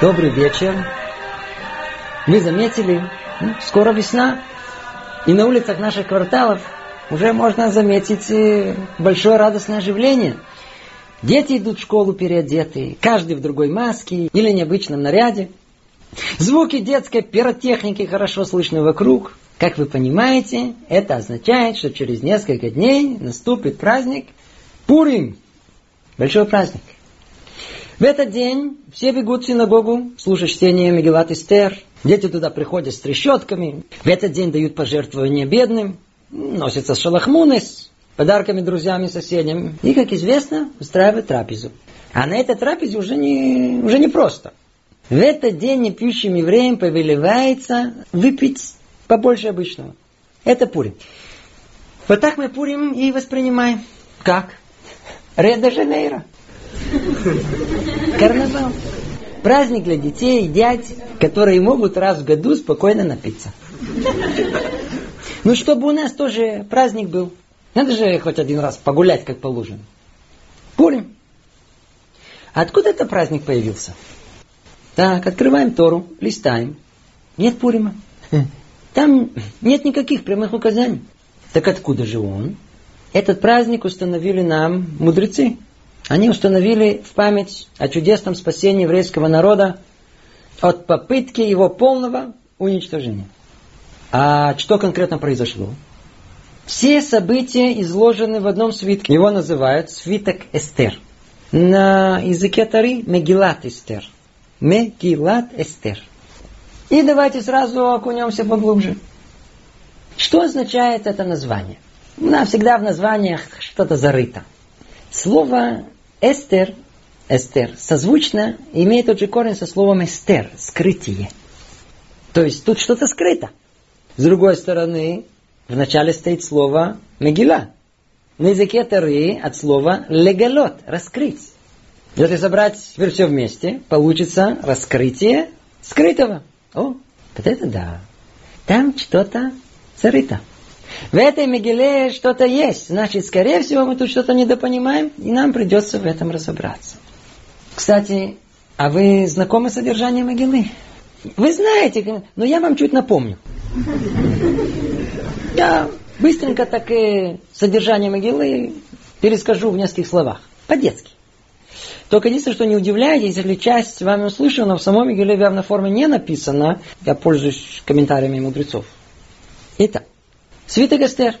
Добрый вечер. Вы заметили, ну, скоро весна, и на улицах наших кварталов уже можно заметить э, большое радостное оживление. Дети идут в школу переодетые, каждый в другой маске или необычном наряде. Звуки детской пиротехники хорошо слышны вокруг. Как вы понимаете, это означает, что через несколько дней наступит праздник Пурим. Большой праздник. В этот день все бегут в синагогу слушать чтение Мегелат Эстер. Дети туда приходят с трещотками. В этот день дают пожертвования бедным. Носятся шалахмунес, подарками друзьям и соседям. И, как известно, устраивают трапезу. А на этой трапезе уже не, уже не просто. В этот день непьющим евреям повелевается выпить побольше обычного. Это Пурим. Вот так мы Пурим и воспринимаем. Как? Рио-де-Жанейро. Карнавал. Праздник для детей и дядь, которые могут раз в году спокойно напиться. Ну, чтобы у нас тоже праздник был. Надо же хоть один раз погулять, как положено. Пурим. Откуда этот праздник появился? Так, открываем Тору, листаем. Нет Пурима. Там нет никаких прямых указаний. Так откуда же он? Этот праздник установили нам мудрецы. Они установили в память о чудесном спасении еврейского народа от попытки его полного уничтожения. А что конкретно произошло? Все события изложены в одном свитке. Его называют свиток Эстер. На языке Тары Мегилат Эстер. Мегилат Эстер. И давайте сразу окунемся поглубже. Что означает это название? У нас всегда в названиях что-то зарыто. Слово Эстер, Эстер, созвучно имеет тот же корень со словом Эстер, скрытие. То есть тут что-то скрыто. С другой стороны, в начале стоит слово Мегила. На языке Тары от слова легалот, раскрыть. Если собрать теперь все вместе, получится раскрытие скрытого. О, вот это да. Там что-то зарыто. В этой Мегиле что-то есть. Значит, скорее всего, мы тут что-то недопонимаем, и нам придется в этом разобраться. Кстати, а вы знакомы с содержанием Могилы? Вы знаете, но я вам чуть напомню. Я быстренько так и содержание Могилы перескажу в нескольких словах. По-детски. Только единственное, что не удивляйтесь, если часть вами услышана, в самой Мегиле в явной форме не написано, я пользуюсь комментариями мудрецов. Итак, Свиток Эстер.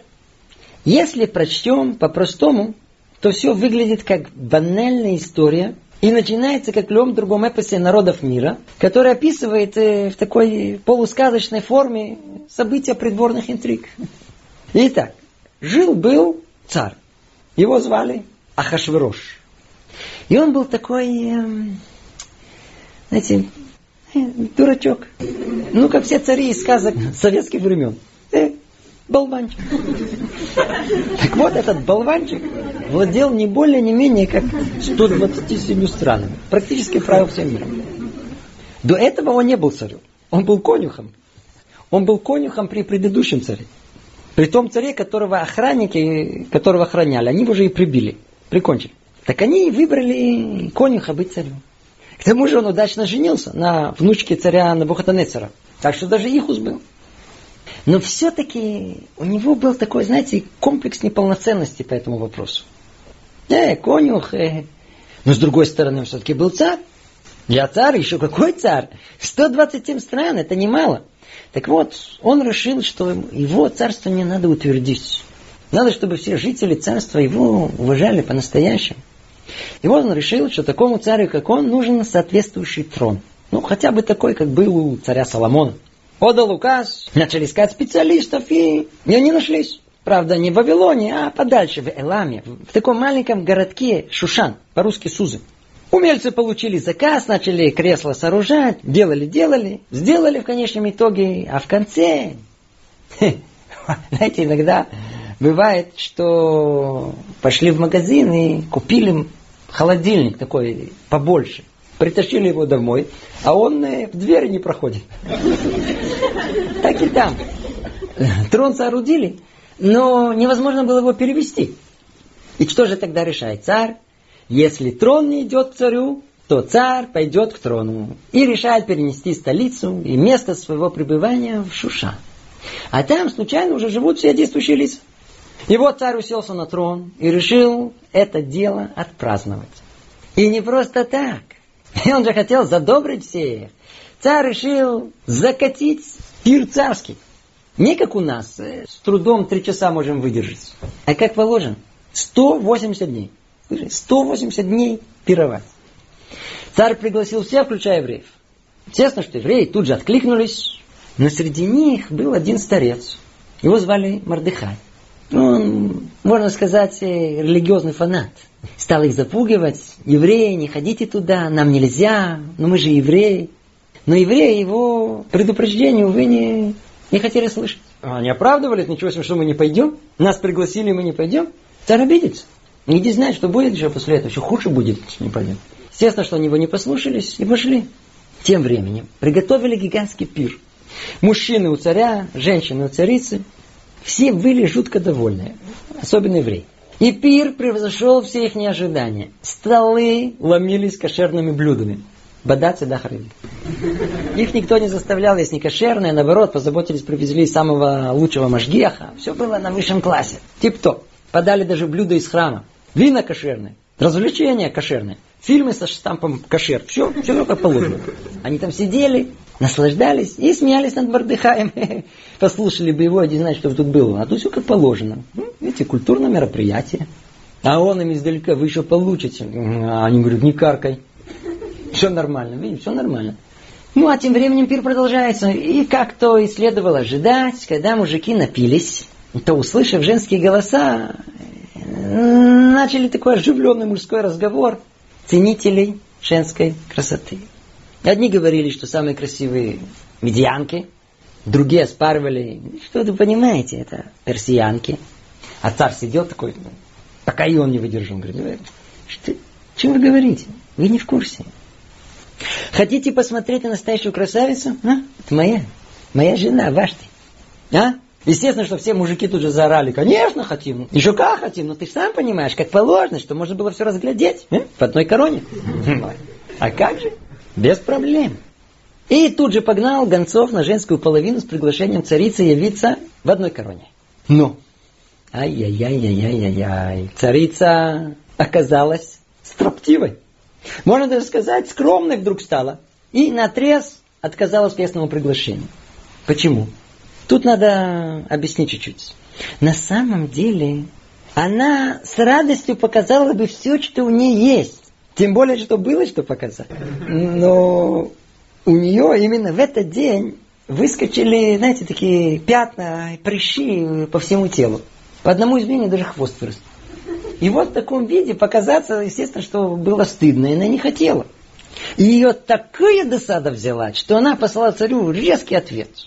Если прочтем по-простому, то все выглядит как банальная история и начинается, как в любом другом эпосе народов мира, который описывает э, в такой полусказочной форме события придворных интриг. Итак, жил-был царь. Его звали Ахашвирош. И он был такой, э, знаете, э, дурачок. Ну, как все цари из сказок советских времен. Болванчик. Так вот, этот болванчик владел не более, не менее, как 127 странами. Практически правил всем миром. До этого он не был царем. Он был конюхом. Он был конюхом при предыдущем царе. При том царе, которого охранники, которого охраняли, они уже и прибили, прикончили. Так они выбрали конюха быть царем. К тому же он удачно женился на внучке царя Набухатанецера. Так что даже их был. Но все-таки у него был такой, знаете, комплекс неполноценности по этому вопросу. Э, конюх. Э. Но с другой стороны, он все-таки был царь. Я царь, еще какой царь? 127 стран, это немало. Так вот, он решил, что его царство не надо утвердить. Надо, чтобы все жители царства его уважали по-настоящему. И вот он решил, что такому царю, как он, нужен соответствующий трон. Ну, хотя бы такой, как был у царя Соломона. Подал указ, начали искать специалистов, и не нашлись. Правда, не в Вавилоне, а подальше, в Эламе, в таком маленьком городке Шушан, по-русски Сузы. Умельцы получили заказ, начали кресло сооружать, делали, делали, сделали в конечном итоге, а в конце, знаете, иногда бывает, что пошли в магазин и купили холодильник такой побольше притащили его домой, а он э, в двери не проходит. Так и там. Трон соорудили, но невозможно было его перевести. И что же тогда решает царь? Если трон не идет к царю, то царь пойдет к трону и решает перенести столицу и место своего пребывания в Шуша. А там случайно уже живут все действующие лица. И вот царь уселся на трон и решил это дело отпраздновать. И не просто так. И он же хотел задобрить всех. Царь решил закатить пир царский. Не как у нас, э, с трудом три часа можем выдержать. А как положено, 180 дней. 180 дней пировать. Царь пригласил всех, включая евреев. Естественно, что евреи тут же откликнулись, но среди них был один старец. Его звали Мордыхай. Он, можно сказать, э, религиозный фанат. Стал их запугивать. Евреи, не ходите туда, нам нельзя, но мы же евреи. Но евреи его предупреждение, увы, не, не хотели слышать. Они оправдывались, ничего себе, что мы не пойдем. Нас пригласили, мы не пойдем. Царь обидится. Иди знать, что будет еще после этого. Еще хуже будет, если не пойдем. Естественно, что они его не послушались и пошли. Тем временем приготовили гигантский пир. Мужчины у царя, женщины у царицы. Все были жутко довольны. Особенно евреи. И пир превзошел все их ожидания. Столы ломились кошерными блюдами. Бадацы да Их никто не заставлял есть не кошерное, наоборот, позаботились, привезли самого лучшего мажгеха. Все было на высшем классе. Тип-топ. Подали даже блюда из храма. Вина кошерные, развлечения кошерные, фильмы со штампом кошер. Все, все как положено. Они там сидели, наслаждались и смеялись над Бардыхаем. Послушали бы его, не знать, что тут было. А тут все как положено. Ну, видите, культурное мероприятие. А он им издалека, вы еще получите. А они говорят, не каркай. Все нормально, видите, все нормально. Ну, а тем временем пир продолжается. И как то и следовало ожидать, когда мужики напились, то, услышав женские голоса, начали такой оживленный мужской разговор ценителей женской красоты. Одни говорили, что самые красивые медианки, другие оспаривали, что вы понимаете, это персиянки. А царь сидел такой, пока и он не выдержал, говорит, что, чем вы говорите? Вы не в курсе. Хотите посмотреть на настоящую красавицу? А? Это моя. Моя жена, ваш ты. А? Естественно, что все мужики тут же заорали, конечно хотим, еще как хотим, но ты сам понимаешь, как положено, что можно было все разглядеть э? в одной короне. А как же? Без проблем. И тут же погнал гонцов на женскую половину с приглашением царицы явиться в одной короне. Но, ай-яй-яй-яй-яй-яй, царица оказалась строптивой. Можно даже сказать, скромной вдруг стала. И на наотрез отказалась местному приглашению. Почему? Тут надо объяснить чуть-чуть. На самом деле, она с радостью показала бы все, что у нее есть. Тем более, что было что показать. Но у нее именно в этот день выскочили, знаете, такие пятна, прыщи по всему телу. По одному изменению даже хвост вырос. И вот в таком виде показаться, естественно, что было стыдно, и она не хотела. И ее такая досада взяла, что она послала царю резкий ответ –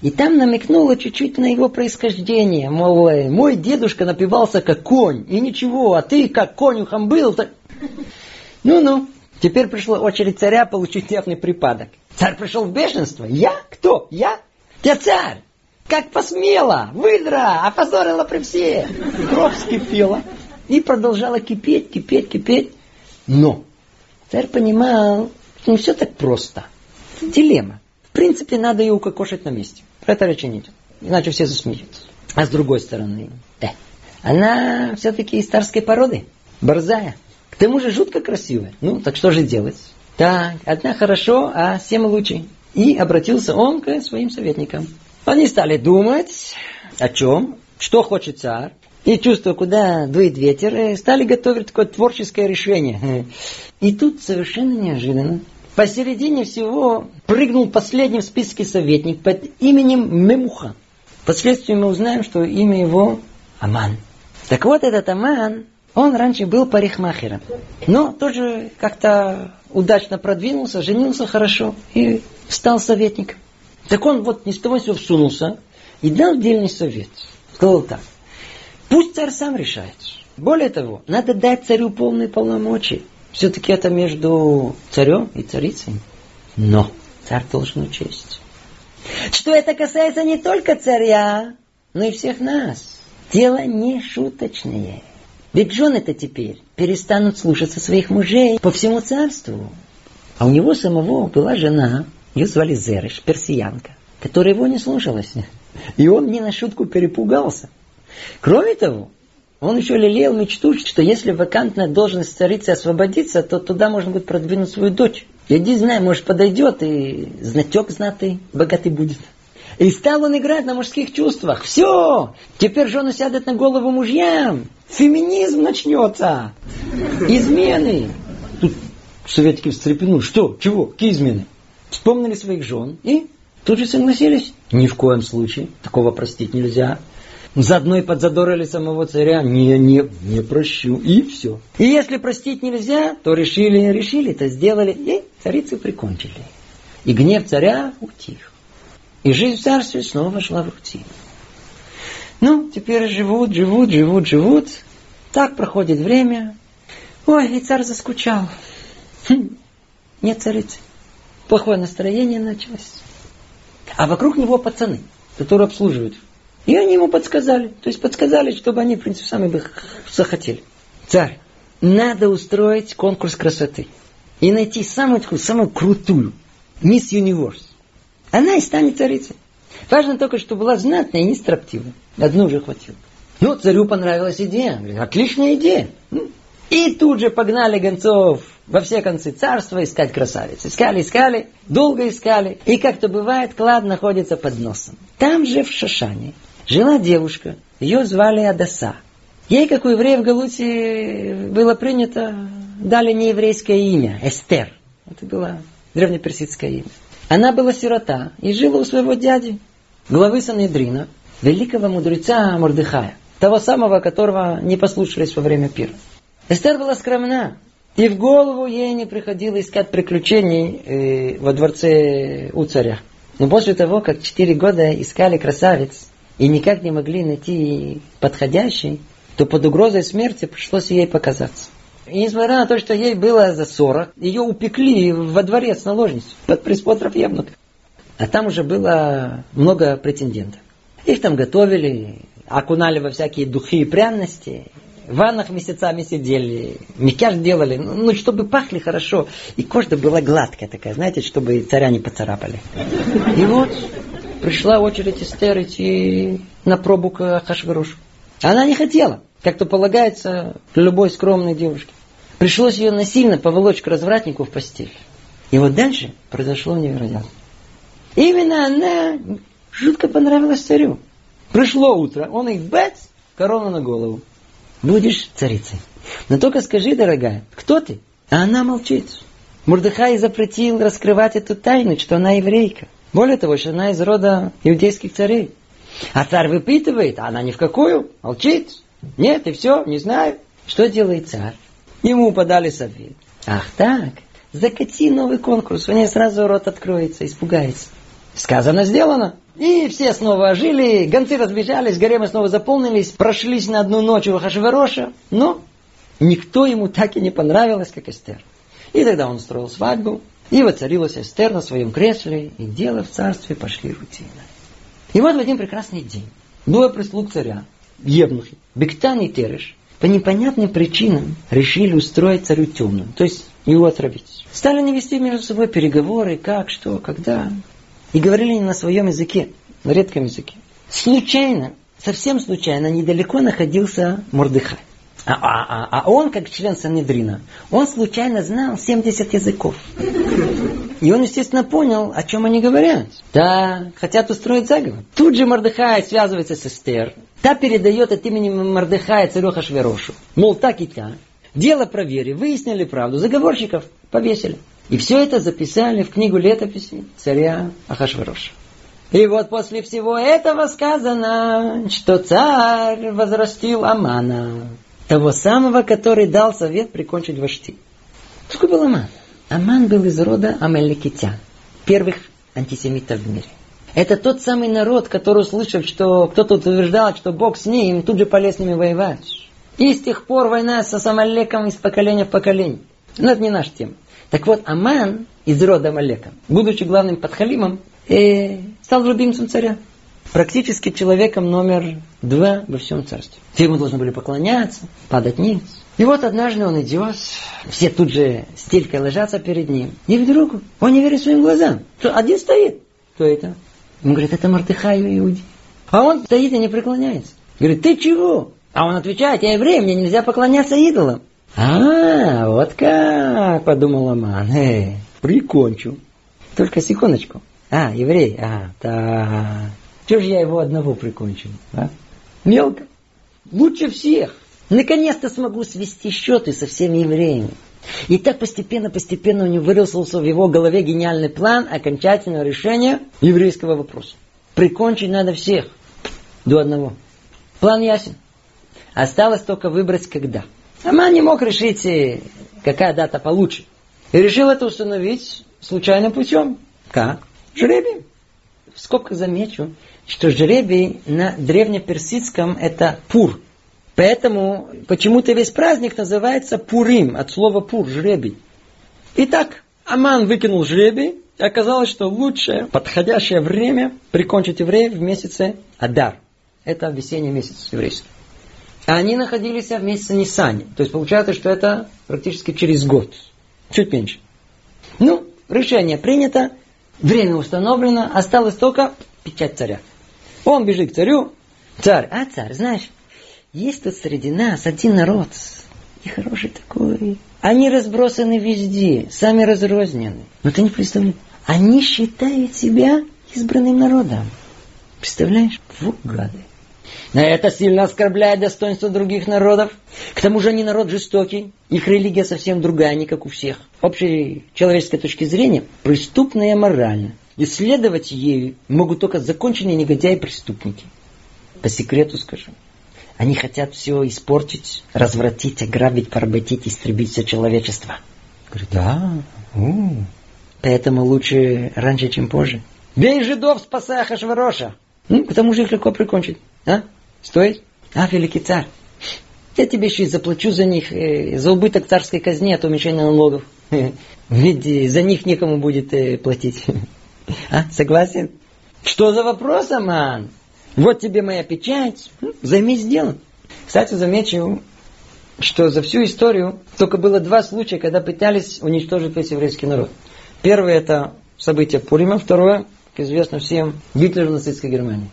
и там намекнула чуть-чуть на его происхождение. Мол, мой дедушка напивался как конь, и ничего, а ты как конюхом был. Так... Ну-ну, теперь пришла очередь царя получить нервный припадок. Царь пришел в бешенство. Я? Кто? Я? Я царь! Как посмела! Выдра! Опозорила при всех! Кровь вскипела. И продолжала кипеть, кипеть, кипеть. Но царь понимал, что не все так просто. Дилемма. В принципе, надо ее укокошить на месте. Про это речи нет. Иначе все засмеются. А с другой стороны, э, она все-таки из царской породы. Борзая. К тому же жутко красивая. Ну, так что же делать? Так, одна хорошо, а семь лучше. И обратился он к своим советникам. Они стали думать, о чем, что хочет царь, и чувствуя, куда дует ветер, э, стали готовить такое творческое решение. И тут совершенно неожиданно посередине всего прыгнул последний в списке советник под именем Мемуха. Впоследствии мы узнаем, что имя его Аман. Так вот, этот Аман, он раньше был парикмахером, но тоже как-то удачно продвинулся, женился хорошо и стал советником. Так он вот ни с того ни всунулся и дал дельный совет. Сказал так. Пусть царь сам решает. Более того, надо дать царю полные полномочия. Все-таки это между царем и царицей. Но царь должен учесть, что это касается не только царя, но и всех нас. Дело не шуточное. Ведь жены-то теперь перестанут слушаться своих мужей по всему царству. А у него самого была жена, ее звали Зереш, персиянка, которая его не слушалась. И он не на шутку перепугался. Кроме того, он еще лелеял мечту, что если вакантная должность царицы освободится, то туда можно будет продвинуть свою дочь. Я не знаю, может подойдет и знатек знатый, богатый будет. И стал он играть на мужских чувствах. Все! Теперь жены сядут на голову мужьям. Феминизм начнется. Измены. Тут советики встрепенули. Что? Чего? Какие измены? Вспомнили своих жен и тут же согласились. Ни в коем случае. Такого простить нельзя. Заодно и подзадорили самого царя. Не, не, не прощу. И все. И если простить нельзя, то решили, решили, то сделали. И царицу прикончили. И гнев царя утих. И жизнь в царстве снова шла в рутину. Ну, теперь живут, живут, живут, живут. Так проходит время. Ой, и царь заскучал. Хм, нет царицы. Плохое настроение началось. А вокруг него пацаны, которые обслуживают. И они ему подсказали. То есть подсказали, чтобы они, в принципе, сами бы захотели. Царь, надо устроить конкурс красоты. И найти самую самую крутую. Мисс Юниверс. Она и станет царицей. Важно только, чтобы была знатная и не строптивая. Одну уже хватило. Ну, царю понравилась идея. Отличная идея. И тут же погнали гонцов во все концы царства искать красавиц. Искали, искали, долго искали. И как-то бывает, клад находится под носом. Там же в Шашане жила девушка. Ее звали Адаса. Ей, как у евреев в Галуте, было принято, дали нееврейское имя, Эстер. Это было древнеперсидское имя. Она была сирота и жила у своего дяди, главы Санедрина, великого мудреца Мордыхая, того самого, которого не послушались во время пира. Эстер была скромна, и в голову ей не приходило искать приключений э, во дворце у царя. Но после того, как четыре года искали красавиц и никак не могли найти подходящий, то под угрозой смерти пришлось ей показаться. И несмотря на то, что ей было за 40, ее упекли во дворец наложницу под присмотром евнука. А там уже было много претендентов. Их там готовили, окунали во всякие духи и пряности, в ваннах месяцами сидели, макияж делали, ну, ну, чтобы пахли хорошо. И кожа была гладкая такая, знаете, чтобы царя не поцарапали. И вот пришла очередь Эстер идти на пробу к Хашвирошу. Она не хотела, как то полагается любой скромной девушке. Пришлось ее насильно поволочь к развратнику в постель. И вот дальше произошло невероятно. Именно она жутко понравилась царю. Пришло утро, он их бац, корону на голову. Будешь царицей. Но только скажи, дорогая, кто ты? А она молчит. Мурдыхай запретил раскрывать эту тайну, что она еврейка. Более того, что она из рода иудейских царей. А царь выпитывает, а она ни в какую, молчит. Нет, и все, не знаю. Что делает царь? Ему подали совет. Ах так, закати новый конкурс, у нее сразу рот откроется, испугается. Сказано, сделано. И все снова ожили, гонцы разбежались, гаремы снова заполнились, прошлись на одну ночь у Хашвароша, но никто ему так и не понравилось, как Эстер. И тогда он устроил свадьбу, и воцарилась Эстер на своем кресле, и дело в царстве пошли рутины. И вот в один прекрасный день двое прислуг царя, Евнухи, Бектан и Тереш, по непонятным причинам решили устроить царю темную, то есть его отравить. Стали не вести между собой переговоры, как, что, когда. И говорили не на своем языке, на редком языке. Случайно, совсем случайно, недалеко находился Мордыхай. А, а, а, а он, как член Санедрина, он случайно знал 70 языков. И он, естественно, понял, о чем они говорят. Да, хотят устроить заговор. Тут же Мордыхай связывается с Эстер. Та передает от имени Мордыхая царю Хашверошу. Мол, так и так. Дело проверили, выяснили правду. Заговорщиков повесили. И все это записали в книгу летописи царя Ахашвероша. И вот после всего этого сказано, что царь возрастил Амана, того самого, который дал совет прикончить Вашти. Какой был Аман? Аман был из рода Амеликитян, первых антисемитов в мире. Это тот самый народ, который, услышав, что кто-то утверждал, что Бог с ним, тут же полез с ними воевать. И с тех пор война со Самалеком из поколения в поколение. Но это не наша тема. Так вот, Аман из рода Амалека, будучи главным подхалимом, э, стал любимцем царя. практически человеком номер два во всем царстве. Все ему должны были поклоняться, падать ниц. И вот однажды он идет, все тут же стелькой ложатся перед ним. И вдруг он не верит своим глазам. Что один стоит. Кто это? Он говорит, это Мартыхай Иуди. А он стоит и не преклоняется. Говорит, ты чего? А он отвечает, я еврей, мне нельзя поклоняться идолам. А, вот как, подумал Аман. Эй, прикончу. Только секундочку. А, еврей, а, да. Чего же я его одного прикончил? А? Мелко. Лучше всех. Наконец-то смогу свести счеты со всеми евреями. И так постепенно-постепенно у него вырисовался в его голове гениальный план окончательного решения еврейского вопроса. Прикончить надо всех до одного. План ясен. Осталось только выбрать когда. Аман не мог решить, э, какая дата получше. И решил это установить случайным путем. Как? Жребий. В скобках замечу, что жребий на древнеперсидском это пур. Поэтому почему-то весь праздник называется пурим, от слова пур, жребий. Итак, Аман выкинул жребий, и оказалось, что лучшее, подходящее время прикончить евреев в месяце Адар. Это весенний месяц еврейский. А они находились в месяце Нисани. То есть получается, что это практически через год. Чуть меньше. Ну, решение принято, время установлено, осталось только печать царя. Он бежит к царю. Царь, а царь, знаешь, есть тут среди нас один народ, и хороший такой. Они разбросаны везде, сами разрознены. Но ты не представляешь, они считают себя избранным народом. Представляешь? Вот гады. Но это сильно оскорбляет достоинство других народов. К тому же они народ жестокий. Их религия совсем другая, не как у всех. Общей человеческой точки зрения преступная морально. Исследовать ею могут только законченные негодяи-преступники. По секрету скажу. Они хотят все испортить, развратить, ограбить, поработить, истребить все человечество. Говорит, да, у. Поэтому лучше раньше, чем позже. Бей жидов, спасая Хашвароша. Ну, потому что их легко прикончить. А? Стоит? А, великий царь. Я тебе еще и заплачу за них, э, за убыток царской казни от уменьшения налогов. Ведь э, за них некому будет э, платить. А, согласен? Что за вопрос, Аман? Вот тебе моя печать, займись делом. Кстати, замечу, что за всю историю только было два случая, когда пытались уничтожить весь еврейский народ. Первое это событие Пурима, второе, как известно всем, Гитлер в нацистской Германии.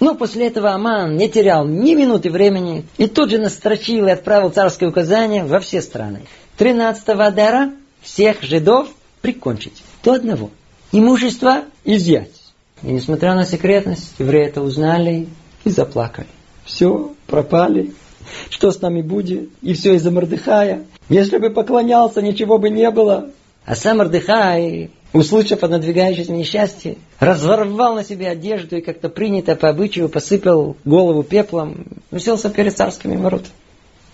Но после этого Аман не терял ни минуты времени и тут же настрочил и отправил царское указание во все страны. 13-го Адара всех жидов прикончить. До одного. Имущество изъять. И несмотря на секретность, евреи это узнали и заплакали. Все, пропали. Что с нами будет? И все из-за Мордыхая. Если бы поклонялся, ничего бы не было. А сам Мордыхай, услышав о надвигающемся несчастье, разорвал на себе одежду и как-то принято по обычаю посыпал голову пеплом, уселся перед царскими воротами.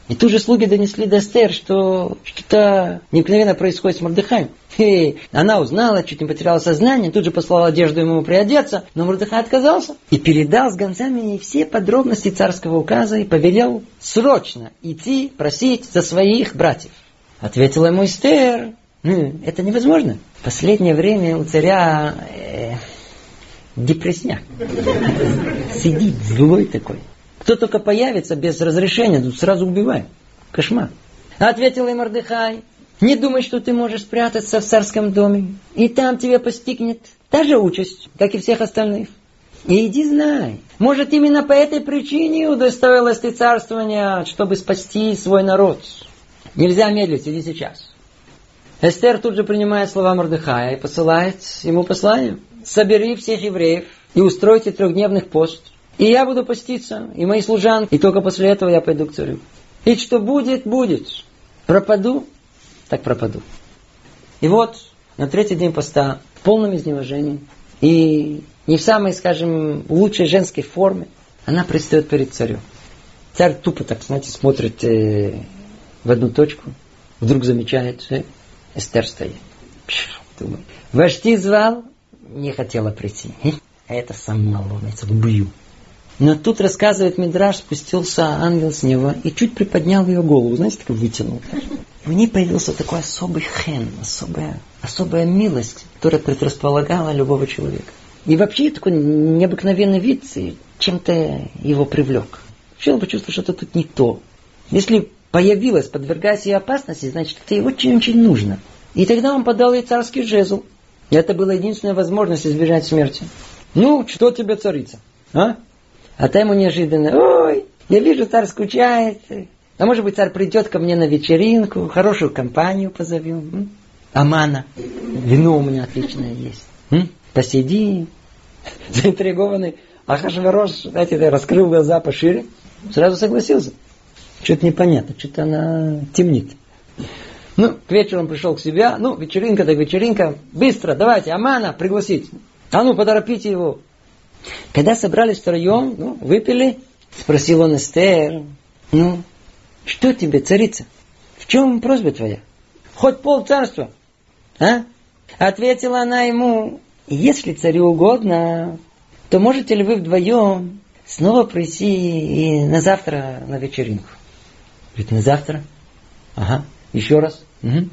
И тут же слуги донесли до Эстер, что что-то необыкновенно происходит с Мордыхаем. И она узнала, чуть не потеряла сознание, тут же послала одежду ему приодеться, но Мордыхай отказался и передал с гонцами все подробности царского указа и повелел срочно идти просить за своих братьев. Ответила ему Эстер, ну, это невозможно. В последнее время у царя э, депрессняк. Сидит злой такой. Кто только появится без разрешения, тут сразу убивает. Кошмар. Ответил им Мордыхай, не думай, что ты можешь спрятаться в царском доме, и там тебе постигнет та же участь, как и всех остальных. И иди знай, может именно по этой причине удостоилось ты царствования, чтобы спасти свой народ. Нельзя медлить, иди сейчас. Эстер тут же принимает слова Мордыхая и посылает ему послание. Собери всех евреев и устройте трехдневных пост – и я буду поститься, и мои служанки, и только после этого я пойду к царю. И что будет, будет. Пропаду, так пропаду. И вот на третий день поста в полном изнеможении и не в самой, скажем, лучшей женской форме, она предстает перед царем. Царь тупо так, знаете, смотрит э, в одну точку, вдруг замечает, э, Эстер стоит. Пш, думает. Вожди звал, не хотела прийти. А это сам наломится, убью. Но тут, рассказывает Мидраш, спустился ангел с неба и чуть приподнял ее голову, знаете, так вытянул. В ней появился такой особый хен, особая, особая милость, которая предрасполагала любого человека. И вообще такой необыкновенный вид чем-то его привлек. Он почувствовал, что-то тут не то. Если появилась, подвергая себе опасности, значит, это ей очень-очень нужно. И тогда он подал ей царский жезл. Это была единственная возможность избежать смерти. Ну, что тебе царица? А? А та ему неожиданно, ой, я вижу, царь скучает. А может быть, царь придет ко мне на вечеринку, хорошую компанию позовем. Амана, вино у меня отличное есть. М? Посиди. Заинтригованный Ахашварош, знаете, раскрыл глаза пошире, сразу согласился. Что-то непонятно, что-то она темнит. Ну, к вечеру он пришел к себе, ну, вечеринка так вечеринка, быстро, давайте, Амана пригласить. А ну, поторопите его. Когда собрались втроем, ну, выпили, спросил он Эстер, ну, что тебе, царица? В чем просьба твоя? Хоть пол царства. А? Ответила она ему, если царю угодно, то можете ли вы вдвоем снова прийти и на завтра на вечеринку? Говорит, на завтра? Ага, еще раз. Угу.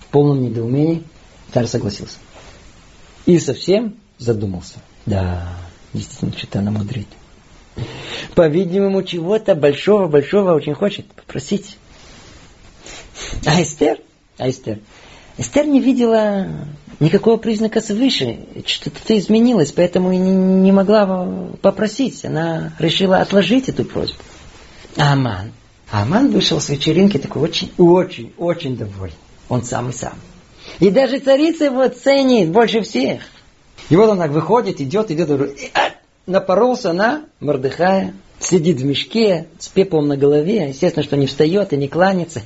В полном недоумении царь согласился. И совсем задумался. Да, действительно, что-то мудрит. По-видимому, чего-то большого-большого очень хочет попросить. А Эстер, а Эстер, Эстер не видела никакого признака свыше. Что-то изменилось, поэтому и не могла попросить. Она решила отложить эту просьбу. Аман. Аман вышел с вечеринки такой очень, очень, очень довольный. Он самый-самый. И даже царица его ценит больше всех. И вот она выходит, идет, идет, и, а, напоролся на Мордыхая, сидит в мешке с пеплом на голове, естественно, что не встает и не кланится.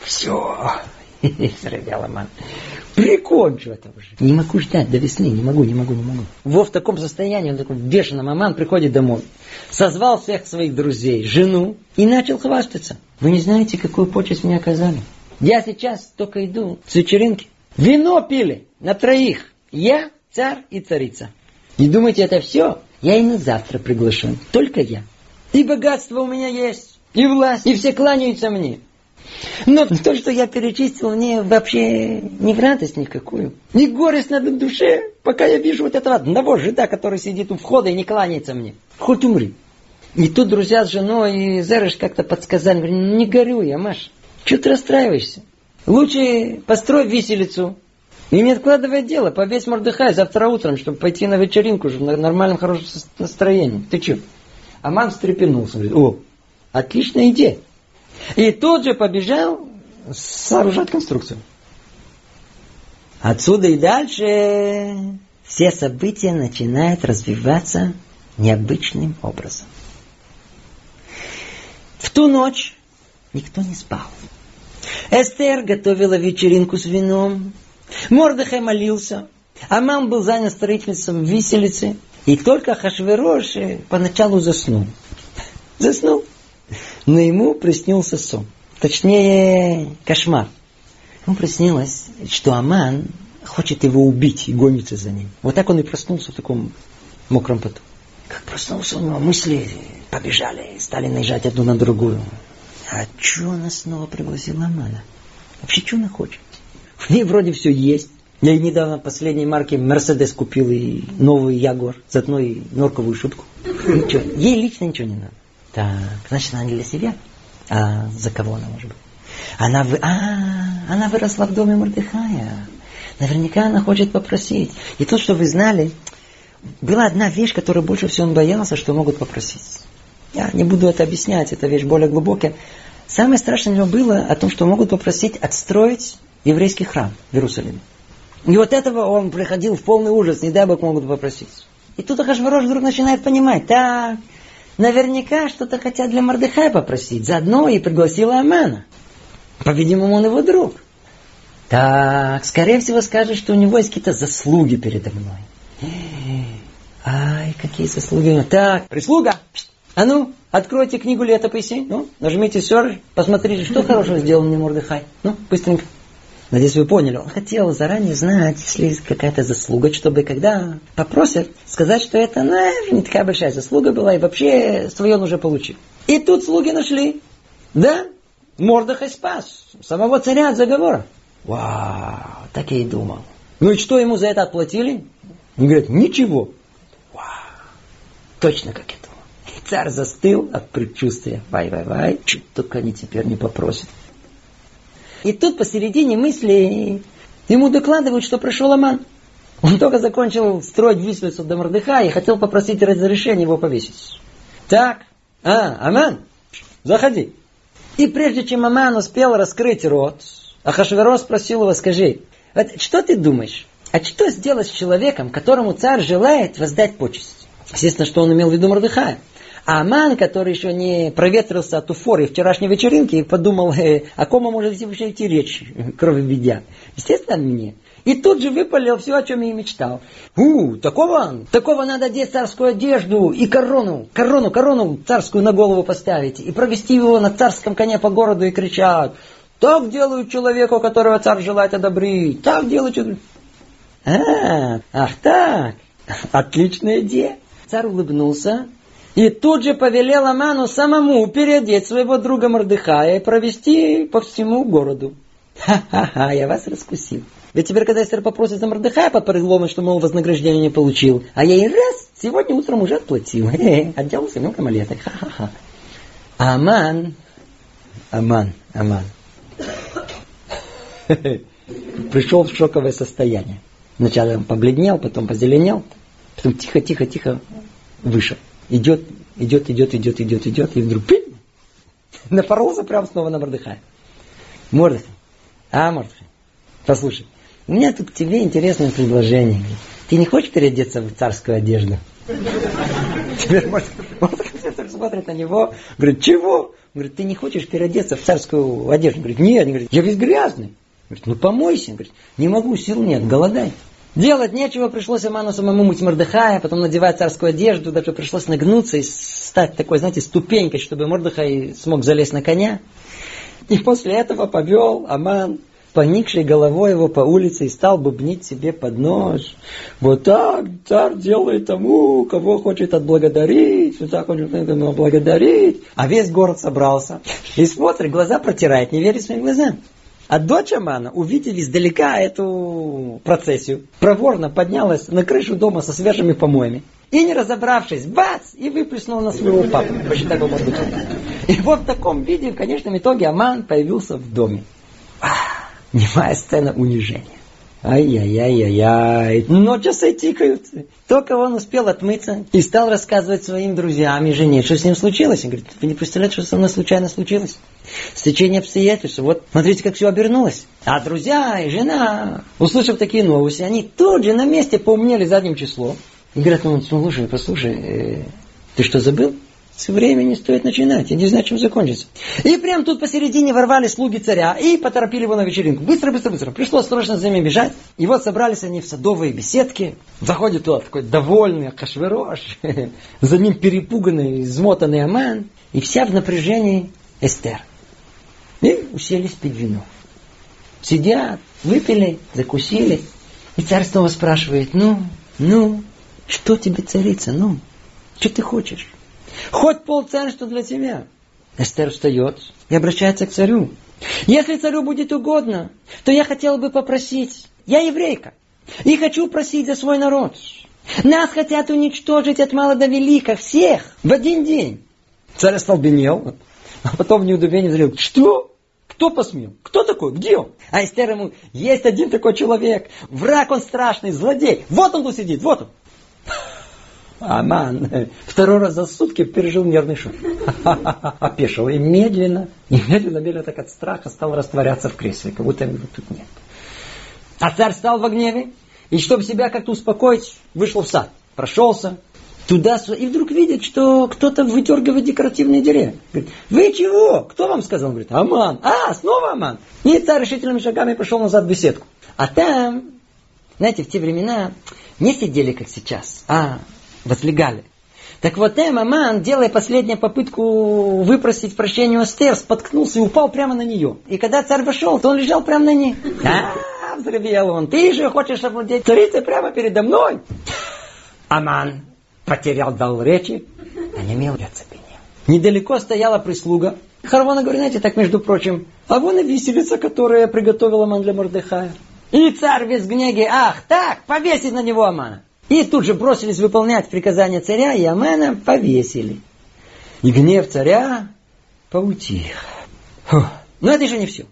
Все, Аман. Прикончу это уже. Не могу ждать до весны, не могу, не могу, не могу. Во в таком состоянии, он такой бешеный Аман приходит домой. Созвал всех своих друзей, жену и начал хвастаться. Вы не знаете, какую почесть мне оказали? Я сейчас только иду с вечеринки. Вино пили на троих. Я, царь и царица. И думаете, это все? Я и на завтра приглашен. Только я. И богатство у меня есть, и власть, и все кланяются мне. Но то, что я перечислил, мне вообще не в радость никакую. Не горесть на душе, пока я вижу вот этого одного жида, который сидит у входа и не кланяется мне. Хоть умри. И тут друзья с женой и Зерыш как-то подсказали, не горю я, Маш. Чего ты расстраиваешься? Лучше построй виселицу. И не откладывай дело, повесь Мордыхай завтра утром, чтобы пойти на вечеринку уже в нормальном хорошем настроении. Ты че? Аман встрепенулся, говорит, о, отличная идея. И тут же побежал сооружать конструкцию. Отсюда и дальше все события начинают развиваться необычным образом. В ту ночь никто не спал. Эстер готовила вечеринку с вином. Мордыхай молился. Аман был занят строительством виселицы. И только Хашверош поначалу заснул. Заснул. Но ему приснился сон. Точнее, кошмар. Ему приснилось, что Аман хочет его убить и гонится за ним. Вот так он и проснулся в таком мокром поту. Как проснулся, у него мысли побежали, стали наезжать одну на другую. А что она снова пригласила Амана? Вообще, что она хочет? В ней вроде все есть. Я недавно последней марки Мерседес купил и новый Ягуар, заодно и норковую шутку. Ничего. Ей лично ничего не надо. Так, значит, она не для себя. А за кого она может быть? Она, вы... а, она выросла в доме Мордыхая. Наверняка она хочет попросить. И то, что вы знали, была одна вещь, которую больше всего он боялся, что могут попросить. Я не буду это объяснять, эта вещь более глубокая. Самое страшное у него было о том, что могут попросить отстроить еврейский храм в Иерусалиме. И вот этого он приходил в полный ужас, не дай Бог могут попросить. И тут Ахашварош вдруг начинает понимать, так, наверняка что-то хотят для Мордыхая попросить. Заодно и пригласила Амана. По-видимому, он его друг. Так, скорее всего, скажет, что у него есть какие-то заслуги передо мной. Ай, какие заслуги. Так, прислуга. А ну, откройте книгу летописи. Ну, нажмите серж, посмотрите, что хорошего сделал мне Мордыхай. Ну, быстренько. Надеюсь, вы поняли. Он хотел заранее знать, если есть какая-то заслуга, чтобы когда попросят, сказать, что это наверное, не такая большая заслуга была, и вообще свое он уже получил. И тут слуги нашли. Да, Мордыхай спас самого царя от заговора. Вау, так я и думал. Ну и что ему за это отплатили? Он говорит, ничего. Вау, точно как это. И царь застыл от предчувствия. Вай-вай-вай, чуть только они теперь не попросят. И тут посередине мысли ему докладывают, что пришел Аман. Он только закончил строить виселицу до Мордыха и хотел попросить разрешения его повесить. Так, а, Аман, заходи. И прежде чем Аман успел раскрыть рот, Ахашверос спросил его, скажи, вот что ты думаешь, а что сделать с человеком, которому царь желает воздать почесть? Естественно, что он имел в виду Мордыхая. А Аман, который еще не проветрился от уфоры вчерашней вечеринки, подумал, э, о ком может вообще идти речь, кроме ведя. Естественно, мне. И тут же выпалил все, о чем я и мечтал. У, такого, такого надо одеть царскую одежду и корону, корону, корону царскую на голову поставить и провести его на царском коне по городу и кричать. Так делают человеку, которого царь желает одобрить. Так делают человеку. А, ах так, отличная идея. Царь улыбнулся и тут же повелел Аману самому переодеть своего друга Мордыхая и провести по всему городу. Ха-ха-ха, я вас раскусил. Ведь теперь, когда Эстер попросит за Мордыхая под предлогом, что, мол, вознаграждение не получил, а я ей раз, сегодня утром уже отплатил. Отделался мелком леток. Ха-ха-ха. Аман, Аман, Аман. Пришел в шоковое состояние. Сначала он побледнел, потом позеленел, потом тихо-тихо-тихо вышел. Идет, идет, идет, идет, идет, идет, и вдруг пинь, напоролся прямо снова на Мордыхая. Мордыхай, а, Мордыхай, послушай, у меня тут к тебе интересное предложение. Ты не хочешь переодеться в царскую одежду? Теперь Мордыхай смотрит на него, говорит, чего? Говорит, ты не хочешь переодеться в царскую одежду? Говорит, нет, говорит, я весь грязный. Говорит, ну помойся. Говорит, не могу, сил нет, голодай. Делать нечего, пришлось Аману самому мыть Мордыхая, потом надевать царскую одежду, даже пришлось нагнуться и стать такой, знаете, ступенькой, чтобы Мордыхай смог залезть на коня. И после этого повел Аман, поникшей головой его по улице, и стал бубнить себе под нож. Вот так царь делает тому, кого хочет отблагодарить, вот так хочет отблагодарить. А весь город собрался. И смотрит, глаза протирает, не верит своим глазам. А дочь Амана, увидев издалека эту процессию, проворно поднялась на крышу дома со свежими помоями. И не разобравшись, бац, и выплеснула на своего папу. И вот в таком виде, в конечном итоге, Аман появился в доме. Немая сцена унижения. Ай-яй-яй-яй-яй. Но часы тикают. Только он успел отмыться и стал рассказывать своим друзьям и жене, что с ним случилось. Он говорит, вы не представляете, что со мной случайно случилось? Стечение обстоятельств. Вот смотрите, как все обернулось. А друзья и жена, услышав такие новости, они тут же на месте поумнели задним числом. И говорят, ну, слушай, послушай, э, ты что забыл? С времени стоит начинать. Я не знаю, чем закончится. И прям тут посередине ворвали слуги царя и поторопили его на вечеринку. Быстро, быстро, быстро. Пришлось срочно за ними бежать. И вот собрались они в садовые беседки. Заходит тот такой довольный Акашверош. За ним перепуганный, измотанный Аман. И вся в напряжении Эстер. И уселись пить вино. Сидят, выпили, закусили. И царь снова спрашивает, ну, ну, что тебе царица, ну, что ты хочешь? Хоть полцарства для тебя. Эстер встает и обращается к царю. Если царю будет угодно, то я хотела бы попросить. Я еврейка. И хочу просить за свой народ. Нас хотят уничтожить от мала до велика, всех, в один день. Царь остолбенел, а потом в неудобении взрел. Что? Кто посмел? Кто такой? Где он? А Эстер ему, есть один такой человек, враг он страшный, злодей. Вот он тут сидит, вот он. Аман второй раз за сутки пережил нервный шок. Опешил. И медленно, и медленно, медленно так от страха стал растворяться в кресле, как будто его тут нет. А царь стал в гневе, и чтобы себя как-то успокоить, вышел в сад. Прошелся, туда и вдруг видит, что кто-то выдергивает декоративные деревья. Говорит, вы чего? Кто вам сказал? Он говорит, Аман. А, снова Аман. И царь решительными шагами пошел назад в беседку. А там, знаете, в те времена не сидели, как сейчас, а возлегали. Так вот, Эм Аман, делая последнюю попытку выпросить прощения у Эстер, споткнулся и упал прямо на нее. И когда царь вошел, то он лежал прямо на ней. А, взревел он, ты же хочешь овладеть царицей прямо передо мной? Аман потерял дал речи, а не оцепенел. Недалеко стояла прислуга. Харвана говорит, знаете, так между прочим, а вон и виселица, которая приготовила Аман для Мордыхая. И царь весь в ах, так, повесить на него Амана. И тут же бросились выполнять приказания царя, и Амана повесили. И гнев царя поутих. Но это еще не все.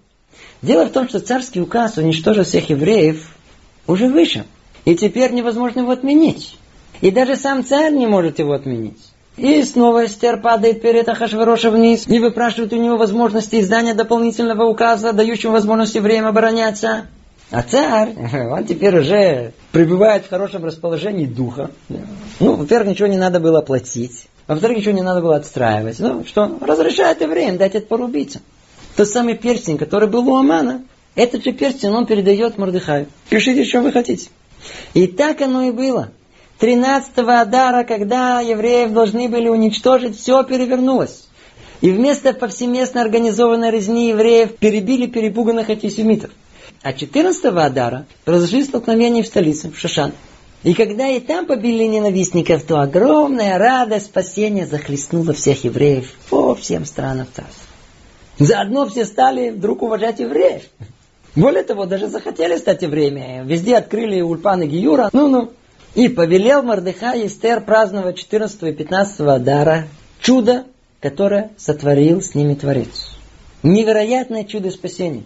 Дело в том, что царский указ уничтожить всех евреев уже вышел. И теперь невозможно его отменить. И даже сам царь не может его отменить. И снова Эстер падает перед Ахашвароша вниз и выпрашивает у него возможности издания дополнительного указа, дающего возможности время обороняться. А царь, он теперь уже пребывает в хорошем расположении духа. Ну, во-первых, ничего не надо было платить. Во-вторых, ничего не надо было отстраивать. Ну, что, разрешает евреям дать это порубиться. Тот самый перстень, который был у Амана, этот же перстень он передает Мордыхаю. Пишите, что вы хотите. И так оно и было. 13-го Адара, когда евреев должны были уничтожить, все перевернулось. И вместо повсеместно организованной резни евреев перебили перепуганных антисемитов. А 14-го Адара произошли столкновения в столице, в Шашан. И когда и там побили ненавистников, то огромная радость спасения захлестнула всех евреев по всем странам царства. Заодно все стали вдруг уважать евреев. Более того, даже захотели стать евреями. Везде открыли ульпаны Гиюра. Ну-ну. И повелел Мордыха Эстер праздновать 14 и 15 Адара чудо, которое сотворил с ними Творец. Невероятное чудо спасения.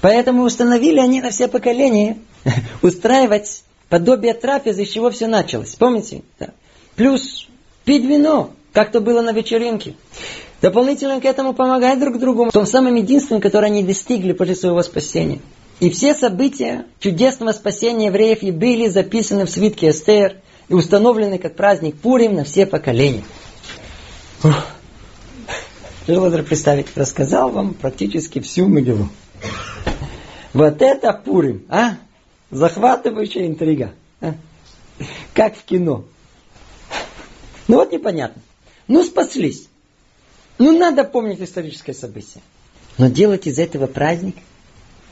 Поэтому установили они на все поколения устраивать подобие трапезы, с чего все началось. Помните? Да. Плюс пить вино, как то было на вечеринке. Дополнительно к этому помогать друг другу в том самом единственном, которое они достигли после своего спасения. И все события чудесного спасения евреев и были записаны в свитке Эстер и установлены как праздник Пурим на все поколения. Тяжело представить, рассказал вам практически всю Мегилу. Вот это Пурим, а? Захватывающая интрига. А? Как в кино. Ну вот непонятно. Ну спаслись. Ну, надо помнить историческое событие. Но делать из этого праздник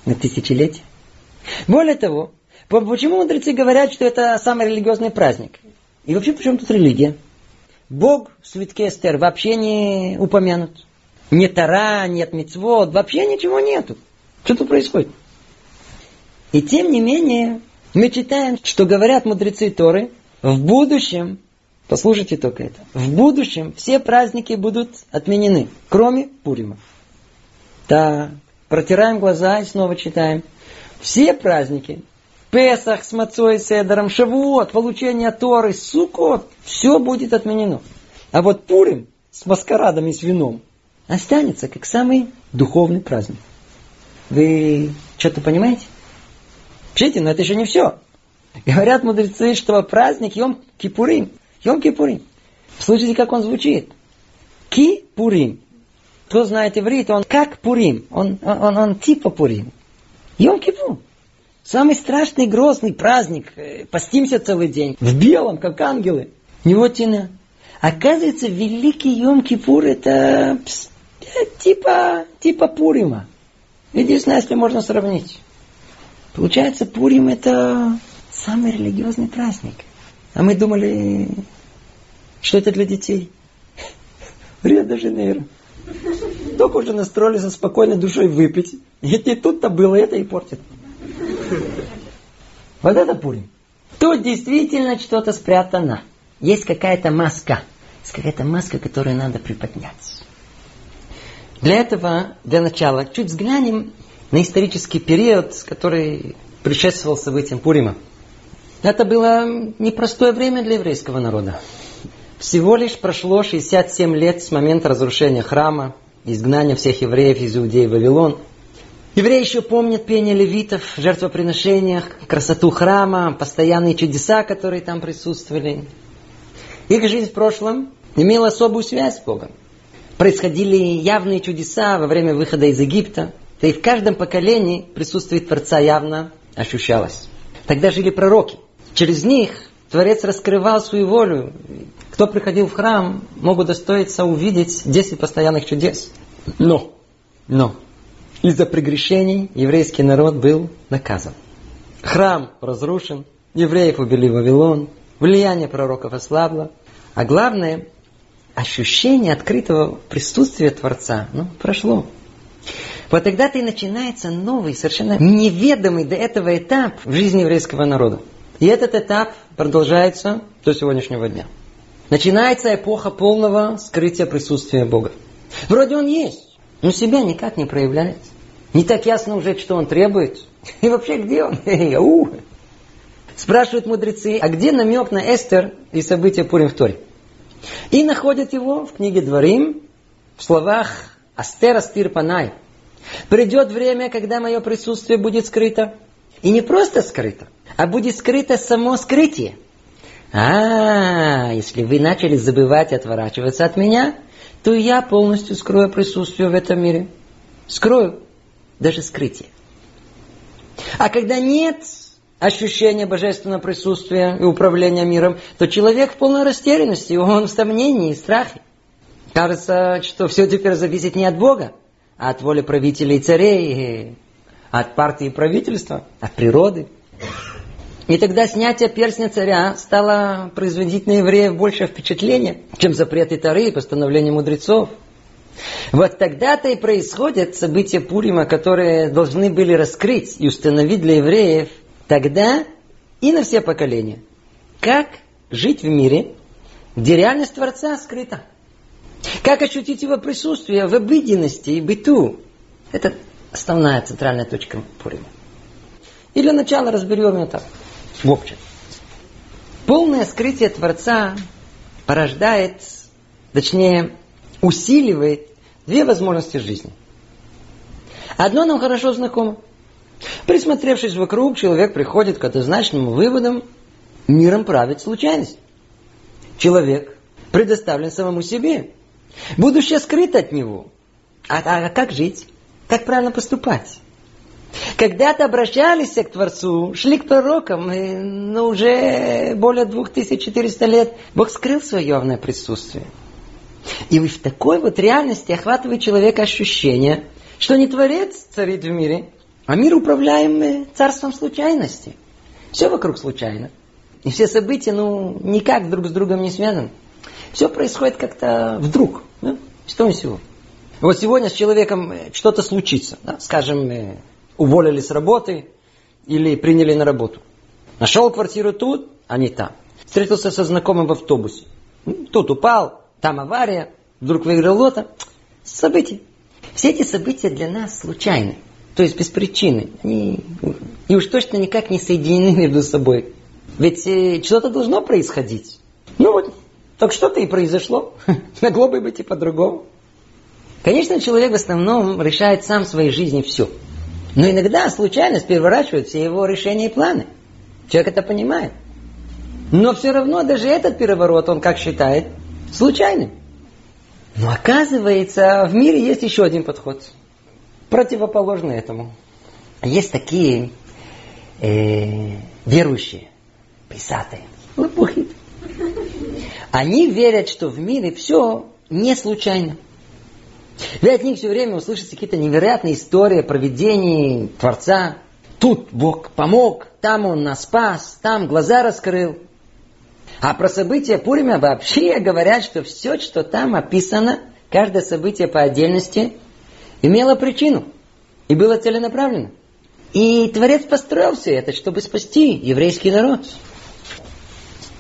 на тысячелетие. Более того, почему мудрецы говорят, что это самый религиозный праздник? И вообще, почему тут религия? Бог в свитке Эстер вообще не упомянут. Ни Тара, нет Мицвод, вообще ничего нету. Что тут происходит? И тем не менее, мы читаем, что говорят мудрецы Торы, в будущем Послушайте только это. В будущем все праздники будут отменены, кроме Пурима. Да, протираем глаза и снова читаем. Все праздники, Песах с Мацой Седором, Шавуот, получение Торы, Сукот, все будет отменено. А вот Пурим с маскарадом и с вином останется как самый духовный праздник. Вы что-то понимаете? Пишите, но это еще не все. Говорят мудрецы, что праздник Йом Кипурим Йом Кипурим. Слушайте, как он звучит. Ки Пурим. Кто знает иврит, он как Пурим. Он, он, он, он типа Пурим. Йом Кипур. Самый страшный, грозный праздник. Э, постимся целый день. В белом, как ангелы. Невотина. Оказывается, великий Йом Кипур это э, типа, типа Пурима. Единственное, если можно сравнить. Получается, Пурим это самый религиозный праздник. А мы думали, что это для детей. Рио-де-Жанейро. Только уже настроились со спокойной душой выпить. И не тут-то было, это и портит. Вот это пурим. Тут действительно что-то спрятано. Есть какая-то маска. Есть какая-то маска, которую надо приподнять. Для этого, для начала, чуть взглянем на исторический период, который предшествовал событиям Пурима. Это было непростое время для еврейского народа. Всего лишь прошло 67 лет с момента разрушения храма, изгнания всех евреев из Иудеи в Вавилон. Евреи еще помнят пение левитов, жертвоприношениях, красоту храма, постоянные чудеса, которые там присутствовали. Их жизнь в прошлом имела особую связь с Богом. Происходили явные чудеса во время выхода из Египта. Да и в каждом поколении присутствие Творца явно ощущалось. Тогда жили пророки – Через них Творец раскрывал свою волю. Кто приходил в храм, мог удостоиться увидеть 10 постоянных чудес. Но, но, из-за прегрешений еврейский народ был наказан. Храм разрушен, евреев убили в Вавилон, влияние пророков ослабло. А главное, ощущение открытого присутствия Творца ну, прошло. Вот тогда-то и начинается новый, совершенно неведомый до этого этап в жизни еврейского народа. И этот этап продолжается до сегодняшнего дня. Начинается эпоха полного скрытия присутствия Бога. Вроде он есть, но себя никак не проявляет. Не так ясно уже, что он требует. И вообще, где он? Спрашивают мудрецы, а где намек на Эстер и события Пурим в Торе? И находят его в книге Дворим в словах Астер Астир Панай. Придет время, когда мое присутствие будет скрыто. И не просто скрыто, а будет скрыто само скрытие. А, если вы начали забывать и отворачиваться от меня, то я полностью скрою присутствие в этом мире. Скрою даже скрытие. А когда нет ощущения божественного присутствия и управления миром, то человек в полной растерянности, он в сомнении и страхе. Кажется, что все теперь зависит не от Бога, а от воли правителей и царей, от партии и правительства, от природы. И тогда снятие перстня царя стало производить на евреев больше впечатления, чем запреты Тары и постановления мудрецов. Вот тогда-то и происходят события Пурима, которые должны были раскрыть и установить для евреев тогда и на все поколения, как жить в мире, где реальность Творца скрыта. Как ощутить его присутствие в обыденности и быту. Это основная центральная точка Пурима. И для начала разберем это в общем. Полное скрытие Творца порождает, точнее, усиливает две возможности жизни. Одно нам хорошо знакомо. Присмотревшись вокруг, человек приходит к однозначным выводам, миром правит случайность. Человек предоставлен самому себе. Будущее скрыто от него. А, а как жить? Как правильно поступать? Когда-то обращались к Творцу, шли к пророкам, но уже более 2400 лет Бог скрыл свое явное присутствие. И в такой вот реальности охватывает человека ощущение, что не Творец царит в мире, а мир управляем царством случайности. Все вокруг случайно. И все события, ну, никак друг с другом не связаны. Все происходит как-то вдруг. Да? Что и всего. Вот сегодня с человеком что-то случится. Да? Скажем, э, уволили с работы или приняли на работу. Нашел квартиру тут, а не там. Встретился со знакомым в автобусе. Тут упал, там авария, вдруг выиграл лото. События. Все эти события для нас случайны. То есть без причины. Они, и уж точно никак не соединены между собой. Ведь э, что-то должно происходить. Ну вот, так что-то и произошло. Могло бы быть и по-другому. Конечно, человек в основном решает сам в своей жизни все. Но иногда случайность переворачивает все его решения и планы. Человек это понимает. Но все равно даже этот переворот, он как считает, случайным. Но оказывается, в мире есть еще один подход, противоположный этому. Есть такие э, верующие, писатые, лопухи. Они верят, что в мире все не случайно. Вы от них все время услышите какие-то невероятные истории о проведении Творца. Тут Бог помог, там Он нас спас, там глаза раскрыл. А про события Пурима вообще говорят, что все, что там описано, каждое событие по отдельности, имело причину и было целенаправленно. И Творец построил все это, чтобы спасти еврейский народ.